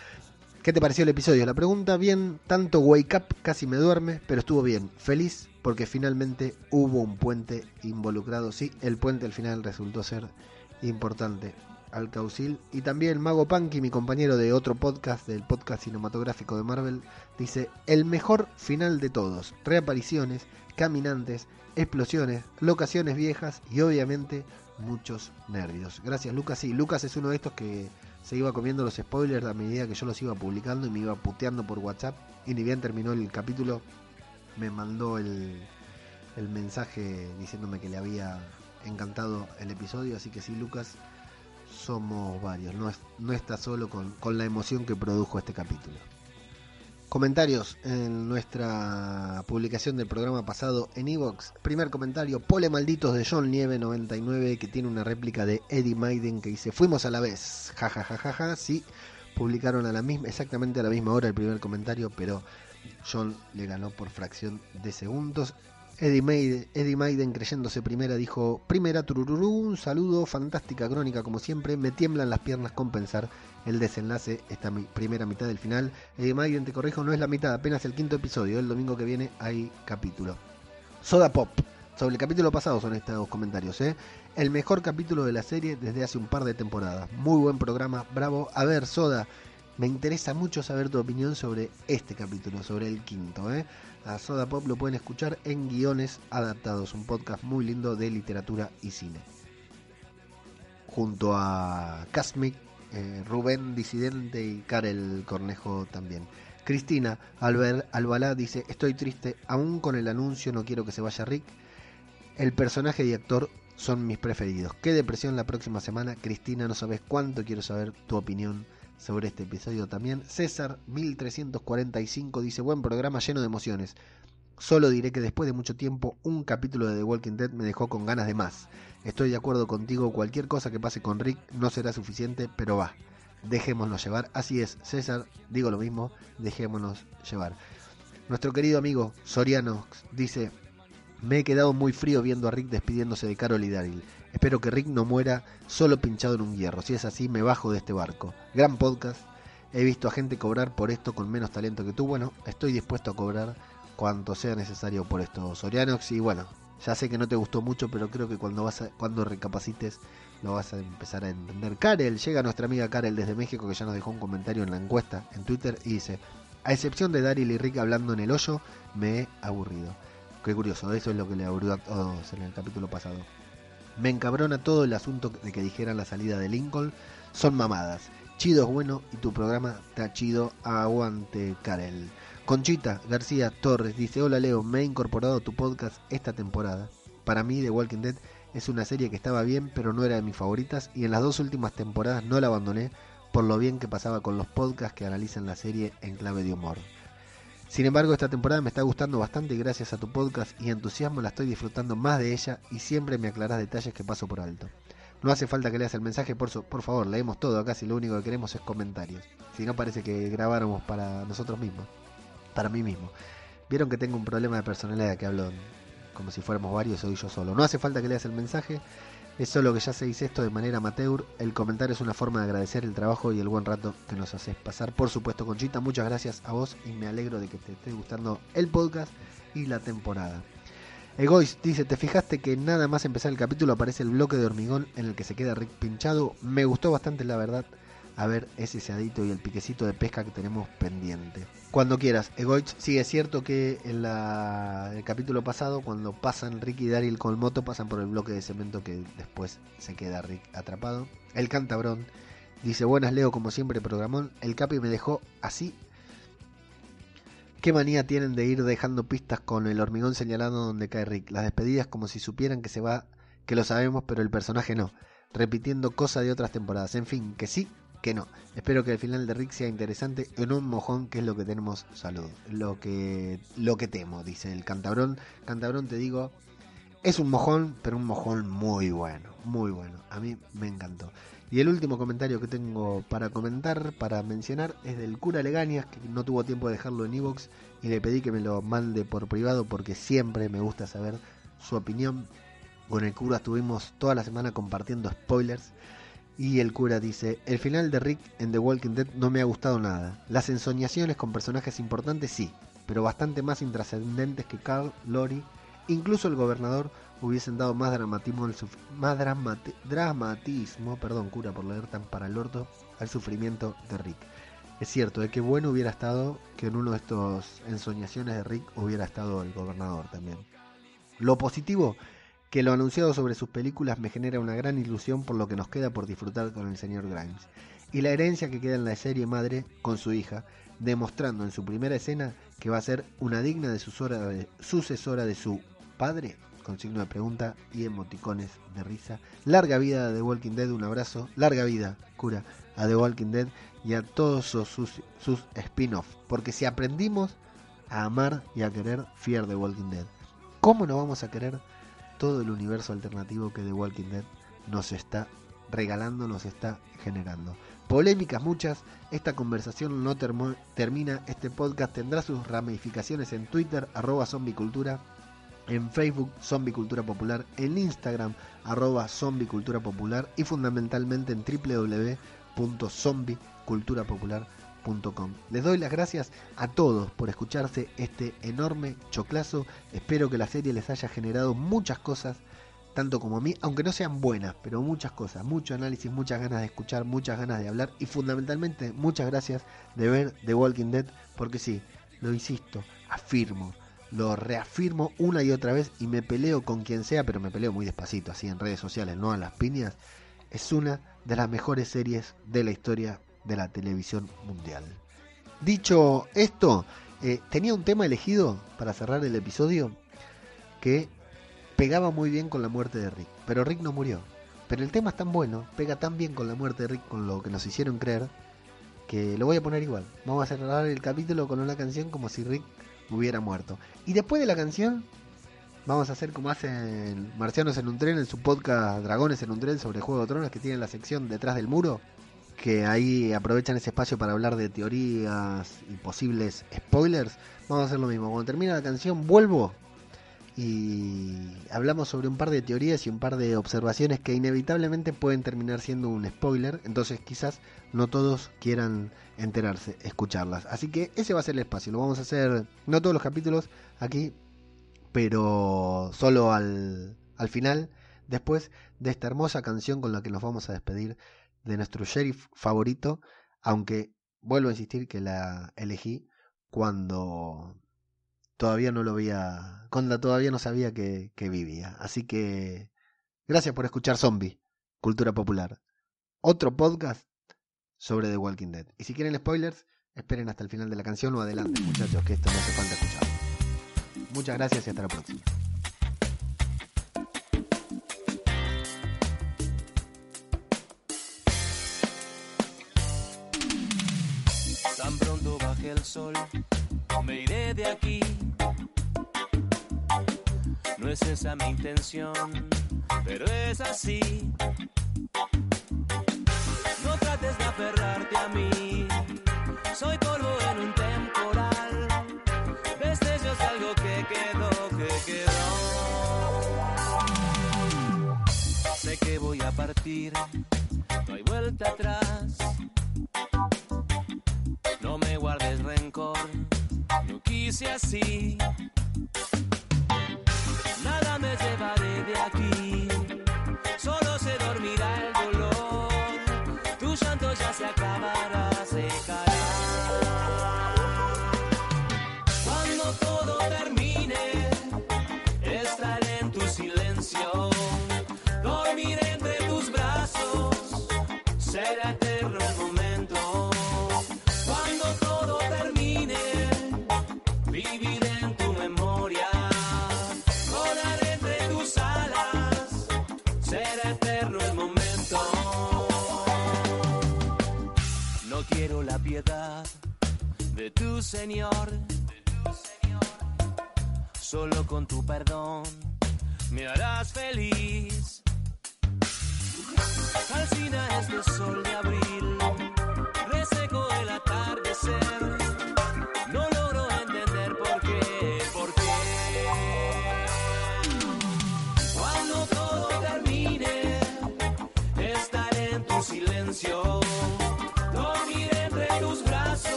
¿Qué te pareció el episodio? La pregunta, bien, tanto Wake Up casi me duerme, pero estuvo bien. Feliz porque finalmente hubo un puente involucrado. Sí, el puente al final resultó ser importante. Al Caucil y también Mago Punky, mi compañero de otro podcast, del podcast cinematográfico de Marvel, dice: El mejor final de todos. Reapariciones, caminantes, explosiones, locaciones viejas y obviamente muchos nervios. Gracias, Lucas. Sí, Lucas es uno de estos que se iba comiendo los spoilers a medida que yo los iba publicando y me iba puteando por WhatsApp. Y ni bien terminó el capítulo, me mandó el, el mensaje diciéndome que le había encantado el episodio. Así que sí, Lucas, somos varios. No, no está solo con, con la emoción que produjo este capítulo. Comentarios en nuestra publicación del programa pasado en Evox. Primer comentario, Pole Malditos de John Nieve 99 que tiene una réplica de Eddie Maiden que dice, fuimos a la vez. Ja, ja, ja, ja, ja. Sí, publicaron a la misma, exactamente a la misma hora el primer comentario, pero John le ganó por fracción de segundos. Eddie Maiden, Eddie Maiden, creyéndose primera, dijo, primera tururú, un saludo, fantástica crónica como siempre, me tiemblan las piernas con pensar el desenlace, esta primera mitad del final. Eddie Maiden, te corrijo, no es la mitad, apenas el quinto episodio, el domingo que viene hay capítulo. Soda Pop, sobre el capítulo pasado son estos comentarios, ¿eh? El mejor capítulo de la serie desde hace un par de temporadas, muy buen programa, bravo. A ver, Soda, Me interesa mucho saber tu opinión sobre este capítulo, sobre el quinto. ¿eh? A Soda Pop lo pueden escuchar en Guiones Adaptados, un podcast muy lindo de literatura y cine. Junto a Casmic, eh, Rubén Disidente y Karel Cornejo también. Cristina Albert Albalá dice, estoy triste, aún con el anuncio no quiero que se vaya Rick. El personaje y actor son mis preferidos. Qué depresión la próxima semana. Cristina, no sabes cuánto quiero saber tu opinión sobre este episodio también. César 1345 dice, buen programa lleno de emociones. Solo diré que después de mucho tiempo un capítulo de The Walking Dead me dejó con ganas de más. Estoy de acuerdo contigo, cualquier cosa que pase con Rick no será suficiente, pero va. Dejémonos llevar. Así es, César, digo lo mismo, dejémonos llevar. Nuestro querido amigo Soriano dice, me he quedado muy frío viendo a Rick despidiéndose de Carol y Daryl. Espero que Rick no muera solo pinchado en un hierro. Si es así, me bajo de este barco. Gran podcast. He visto a gente cobrar por esto con menos talento que tú. Bueno, estoy dispuesto a cobrar cuanto sea necesario por esto, Sorianox. Y bueno, ya sé que no te gustó mucho, pero creo que cuando vas cuando recapacites lo vas a empezar a entender. Karel, llega nuestra amiga Karel desde México que ya nos dejó un comentario en la encuesta en Twitter y dice, a excepción de Daryl y Rick hablando en el hoyo, me he aburrido. Qué curioso, eso es lo que le aburrió a todos en el capítulo pasado. Me encabrona todo el asunto de que dijeran la salida de Lincoln. Son mamadas. Chido es bueno y tu programa está chido. Aguante, Karel. Conchita García Torres dice: Hola Leo, me he incorporado a tu podcast esta temporada. Para mí, The Walking Dead es una serie que estaba bien, pero no era de mis favoritas. Y en las dos últimas temporadas no la abandoné por lo bien que pasaba con los podcasts que analizan la serie en clave de humor. Sin embargo, esta temporada me está gustando bastante gracias a tu podcast y entusiasmo la estoy disfrutando más de ella y siempre me aclaras detalles que paso por alto. No hace falta que leas el mensaje, por, por favor, leemos todo acá si lo único que queremos es comentarios. Si no parece que grabáramos para nosotros mismos, para mí mismo. Vieron que tengo un problema de personalidad que hablo como si fuéramos varios, soy yo solo. No hace falta que leas el mensaje, es solo que ya se dice esto de manera amateur. El comentario es una forma de agradecer el trabajo y el buen rato que nos haces pasar. Por supuesto, Conchita, muchas gracias a vos y me alegro de que te esté gustando el podcast y la temporada. Egois dice, ¿te fijaste que nada más empezar el capítulo aparece el bloque de hormigón en el que se queda Rick pinchado? Me gustó bastante la verdad a ver ese seadito y el piquecito de pesca que tenemos pendiente. Cuando quieras, Egoich, sí es cierto que en el capítulo pasado, cuando pasan Rick y Daryl con el moto, pasan por el bloque de cemento que después se queda Rick atrapado. El cantabrón dice, buenas Leo, como siempre, programón. El Capi me dejó así. ¿Qué manía tienen de ir dejando pistas con el hormigón señalando donde cae Rick? Las despedidas como si supieran que se va, que lo sabemos, pero el personaje no. Repitiendo cosas de otras temporadas. En fin, que sí, que no. Espero que el final de Rick sea interesante en un mojón, que es lo que tenemos salud. Lo que, lo que temo, dice el cantabrón. Cantabrón, te digo, es un mojón, pero un mojón muy bueno, muy bueno. A mí me encantó. Y el último comentario que tengo para comentar, para mencionar, es del cura Legañas, que no tuvo tiempo de dejarlo en Evox y le pedí que me lo mande por privado porque siempre me gusta saber su opinión. Con el cura estuvimos toda la semana compartiendo spoilers y el cura dice, el final de Rick en The Walking Dead no me ha gustado nada. Las ensoñaciones con personajes importantes sí, pero bastante más intrascendentes que Carl, Lori, incluso el gobernador hubiesen dado más dramatismo, más dramatismo, perdón cura por leer tan para el orto, al sufrimiento de Rick. Es cierto, de que bueno hubiera estado que en uno de estos ensoñaciones de Rick hubiera estado el gobernador también. Lo positivo que lo anunciado sobre sus películas me genera una gran ilusión por lo que nos queda por disfrutar con el señor Grimes. Y la herencia que queda en la serie madre con su hija, demostrando en su primera escena que va a ser una digna de sucesora de su padre, con signo de pregunta y emoticones de risa. Larga vida a The Walking Dead, un abrazo. Larga vida, cura, a The Walking Dead y a todos sus, sus spin-offs. Porque si aprendimos a amar y a querer Fear The Walking Dead, ¿cómo no vamos a querer todo el universo alternativo que The Walking Dead nos está regalando, nos está generando. Polémicas muchas, esta conversación no termina, este podcast tendrá sus ramificaciones en Twitter, arroba zombicultura, en Facebook, Zombicultura Popular, en Instagram, arroba Zombicultura Popular y fundamentalmente en www.zombiculturapopular.com les doy las gracias a todos por escucharse este enorme choclazo. Espero que la serie les haya generado muchas cosas tanto como a mí, aunque no sean buenas, pero muchas cosas, mucho análisis, muchas ganas de escuchar, muchas ganas de hablar y fundamentalmente muchas gracias de ver The Walking Dead, porque sí, lo insisto, afirmo, lo reafirmo una y otra vez y me peleo con quien sea, pero me peleo muy despacito, así en redes sociales, no a las piñas. Es una de las mejores series de la historia de la televisión mundial. Dicho esto, eh, tenía un tema elegido para cerrar el episodio que pegaba muy bien con la muerte de Rick, pero Rick no murió. Pero el tema es tan bueno, pega tan bien con la muerte de Rick, con lo que nos hicieron creer, que lo voy a poner igual. Vamos a cerrar el capítulo con una canción como si Rick hubiera muerto. Y después de la canción, vamos a hacer como hacen Marcianos en un tren en su podcast Dragones en un tren sobre Juego de Tronos, que tienen la sección detrás del muro, que ahí aprovechan ese espacio para hablar de teorías y posibles spoilers. Vamos a hacer lo mismo. Cuando termina la canción, vuelvo y hablamos sobre un par de teorías y un par de observaciones que inevitablemente pueden terminar siendo un spoiler, entonces quizás no todos quieran enterarse, escucharlas. Así que ese va a ser el espacio, lo vamos a hacer, no todos los capítulos aquí, pero solo al, al final, después de esta hermosa canción con la que nos vamos a despedir de nuestro sheriff favorito, aunque vuelvo a insistir que la elegí cuando todavía no lo había, cuando todavía no sabía que, que vivía. Así que gracias por escuchar Zombie, Cultura Popular. Otro podcast sobre The Walking Dead. Y si quieren spoilers, esperen hasta el final de la canción o adelante, muchachos, que esto no hace falta escuchar. Muchas gracias y hasta la próxima. De aquí. No es esa mi intención, pero es así. No trates de aferrarte a mí, soy polvo en un temporal. Destellos de algo que quedó, que quedó. Sé que voy a partir, no hay vuelta atrás. No quise Señor, solo con tu perdón me harás feliz. Calcina este sol de abril, reseco el atardecer.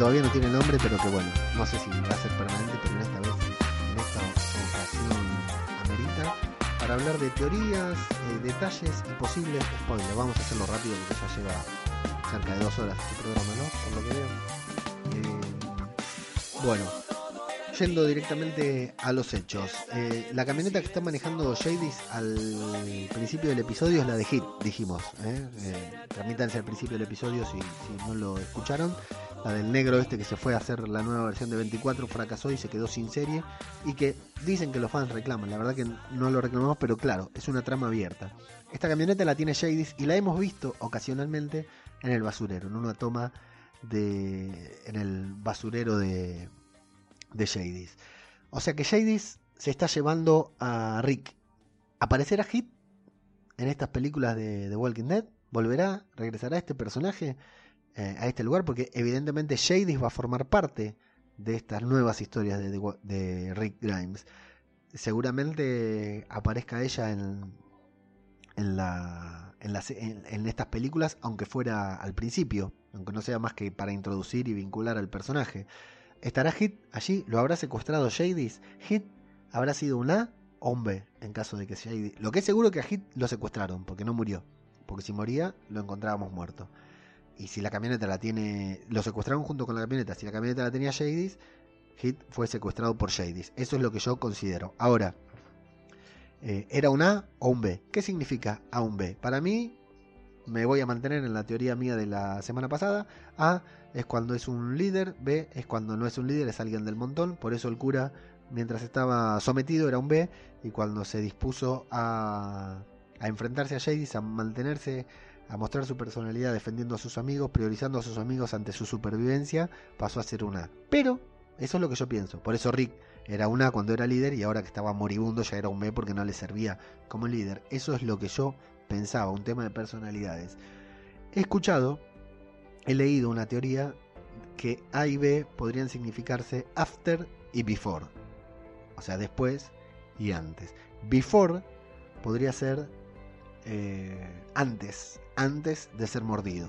Todavía no tiene nombre, pero que bueno, no sé si va a ser permanente, pero en esta vez, en esta ocasión amerita, para hablar de teorías, eh, detalles y posibles spoilers. Vamos a hacerlo rápido porque ya lleva cerca de dos horas este programa, ¿no? Por lo que veo. Eh, bueno, yendo directamente a los hechos. Eh, la camioneta que está manejando Jadis al principio del episodio es la de Hit, dijimos. ¿eh? Remítanse al principio del episodio si no lo escucharon. La del negro este que se fue a hacer la nueva versión de 24 fracasó y se quedó sin serie. Y que dicen que los fans reclaman. La verdad que no lo reclamamos, pero claro, es una trama abierta. Esta camioneta la tiene Jadis y la hemos visto ocasionalmente en el basurero, en una toma de. en el basurero de, de Jadis. O sea que Jadis se está llevando a Rick. ¿Aparecerá Hit en estas películas de The Walking Dead? ¿Volverá? ¿Regresará este personaje? Eh, a este lugar porque evidentemente Jadis va a formar parte de estas nuevas historias de, de- Rick Grimes. Seguramente aparezca ella en, en, la, en- en estas películas, aunque fuera al principio, aunque no sea más que para introducir y vincular al personaje. ¿Estará Hit allí? ¿Lo habrá secuestrado Jadis? ¿Hit habrá sido un A o un B en caso de que Jadis... Lo que es seguro que a Hit lo secuestraron porque no murió. Porque si moría lo encontrábamos muerto. Y si la camioneta la tiene... Lo secuestraron junto con la camioneta. Si la camioneta la tenía Jadis, Hit fue secuestrado por Jadis. Eso es lo que yo considero. Ahora, eh, ¿era un A o un B? ¿Qué significa A un B? Para mí, me voy a mantener en la teoría mía de la semana pasada. A es cuando es un líder, B es cuando no es un líder, es alguien del montón. Por eso el cura, mientras estaba sometido, era un B. Y cuando se dispuso a, a enfrentarse a Jadis, a mantenerse, a mostrar su personalidad defendiendo a sus amigos, priorizando a sus amigos ante su supervivencia, pasó a ser un A. Pero, eso es lo que yo pienso. Por eso Rick era un A cuando era líder y ahora que estaba moribundo ya era un B porque no le servía como líder. Eso es lo que yo pensaba, un tema de personalidades. He escuchado, he leído una teoría que A y B podrían significarse after y before. O sea, después y antes. Before podría ser eh, antes, antes de ser mordido.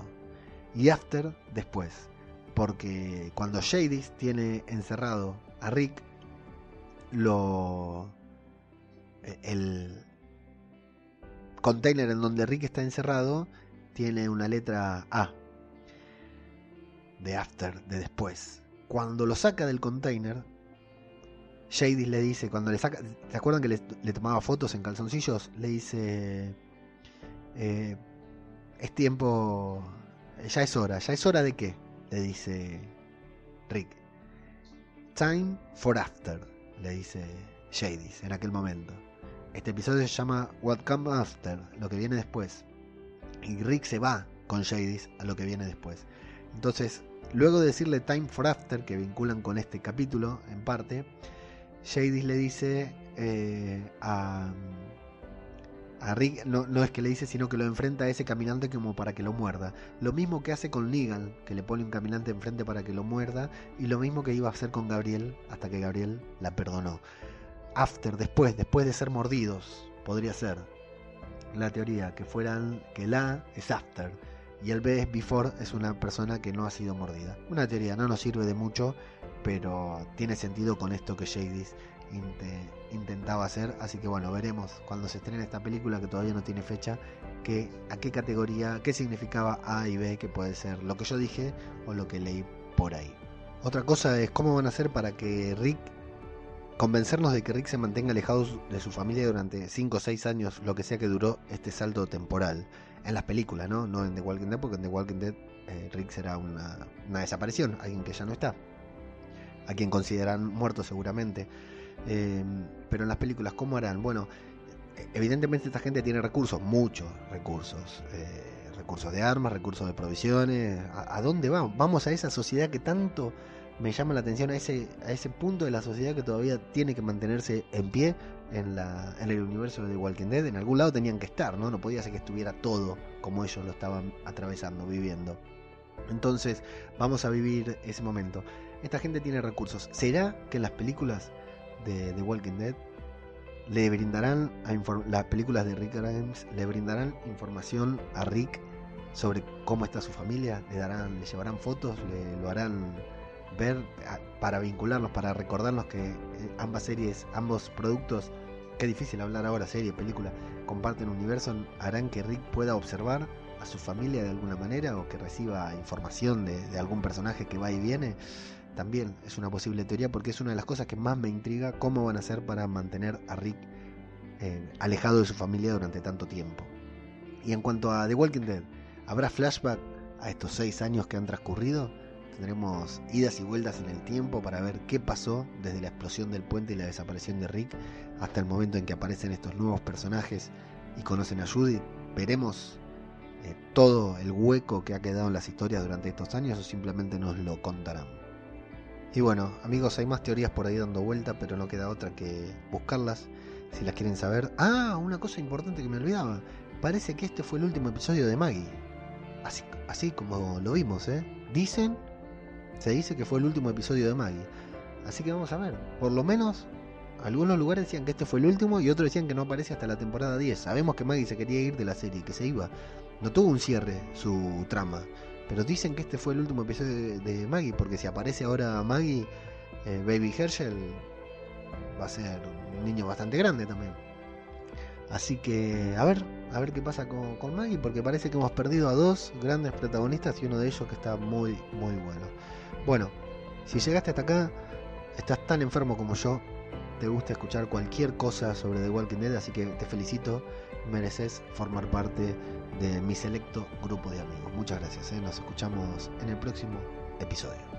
Y after después. Porque cuando Jadis tiene encerrado a Rick, lo. El container en donde Rick está encerrado tiene una letra A. De after, de después. Cuando lo saca del container, Jadis le dice, cuando le saca. ¿Se acuerdan que le, le tomaba fotos en calzoncillos? Le dice. eh, es tiempo. Ya es hora. ¿Ya es hora de qué? Le dice Rick. Time for after, le dice Jadis en aquel momento. Este episodio se llama What Comes After, lo que viene después. Y Rick se va con Jadis a lo que viene después. Entonces, luego de decirle Time for After, que vinculan con este capítulo en parte, Jadis le dice eh, a, a Rick, no, es que le dice, sino que lo enfrenta a ese caminante como para que lo muerda. Lo mismo que hace con Negan, que le pone un caminante enfrente para que lo muerda, y lo mismo que iba a hacer con Gabriel hasta que Gabriel la perdonó. After, después, después de ser mordidos, podría ser la teoría que fueran que la es after y el B es before es una persona que no ha sido mordida. Una teoría no nos sirve de mucho, pero tiene sentido con esto que Jadis intentaba hacer, así que bueno, veremos cuando se estrene esta película que todavía no tiene fecha, a qué categoría, qué significaba A y B, que puede ser lo que yo dije o lo que leí por ahí. Otra cosa es cómo van a hacer para que Rick convencernos de que Rick se mantenga alejado de su familia durante 5 o 6 años, lo que sea que duró este salto temporal. En las películas, ¿no? No en The Walking Dead, porque en The Walking Dead eh, Rick será una, una desaparición, alguien que ya no está. A quien consideran muerto seguramente. Eh, pero en las películas, ¿cómo harán? Bueno, evidentemente esta gente tiene recursos, muchos recursos. eh, recursos de armas, recursos de provisiones. ¿A, a dónde vamos? Vamos a esa sociedad que tanto me llama la atención a ese, a ese punto de la sociedad que todavía tiene que mantenerse en pie en, la, en el universo de Walking Dead. En algún lado tenían que estar, ¿no? No podía ser que estuviera todo como ellos lo estaban atravesando, viviendo. Entonces, vamos a vivir ese momento. Esta gente tiene recursos. ¿Será que en las películas de The Walking Dead le brindarán a las películas de Rick Grimes le brindarán información a Rick sobre cómo está su familia? ¿Le darán, le llevarán fotos? ¿Le lo harán ver para vincularnos, para recordarnos que eh, ambas series, ambos productos, qué difícil hablar ahora, serie, película, comparten universo, harán que Rick pueda observar a su familia de alguna manera o que reciba información de algún personaje que va y viene. También es una posible teoría porque es una de las cosas que más me intriga cómo van a hacer para mantener a Rick eh, alejado de su familia durante tanto tiempo. Y en cuanto a The Walking Dead, ¿habrá flashback a estos seis años que han transcurrido? Tendremos idas y vueltas en el tiempo para ver qué pasó desde la explosión del puente y la desaparición de Rick hasta el momento en que aparecen estos nuevos personajes y conocen a Judith. Veremos eh, todo el hueco que ha quedado en las historias durante estos años o simplemente nos lo contarán. Y bueno, amigos, hay más teorías por ahí dando vuelta, pero no queda otra que buscarlas si las quieren saber. Ah, una cosa importante que me olvidaba. Parece que este fue el último episodio de Maggie. así, así como lo vimos, ¿eh? Dicen, se dice que fue el último episodio de Maggie. Así que vamos a ver, por lo menos algunos lugares decían que este fue el último y otros decían que no aparece hasta la temporada 10. Sabemos que Maggie se quería ir de la serie, que se iba. No tuvo un cierre su trama. Pero dicen que este fue el último episodio de, Maggie, porque si aparece ahora Maggie, eh, Baby Herschel va a ser un niño bastante grande también. Así que, a ver, a ver qué pasa con, con, Maggie, porque parece que hemos perdido a dos grandes protagonistas y uno de ellos que está muy, muy bueno. Bueno, si llegaste hasta acá, estás tan enfermo como yo, te gusta escuchar cualquier cosa sobre The Walking Dead, así que te felicito, mereces formar parte de mi selecto grupo de amigos. Muchas gracias, ¿eh? nos escuchamos en el próximo episodio.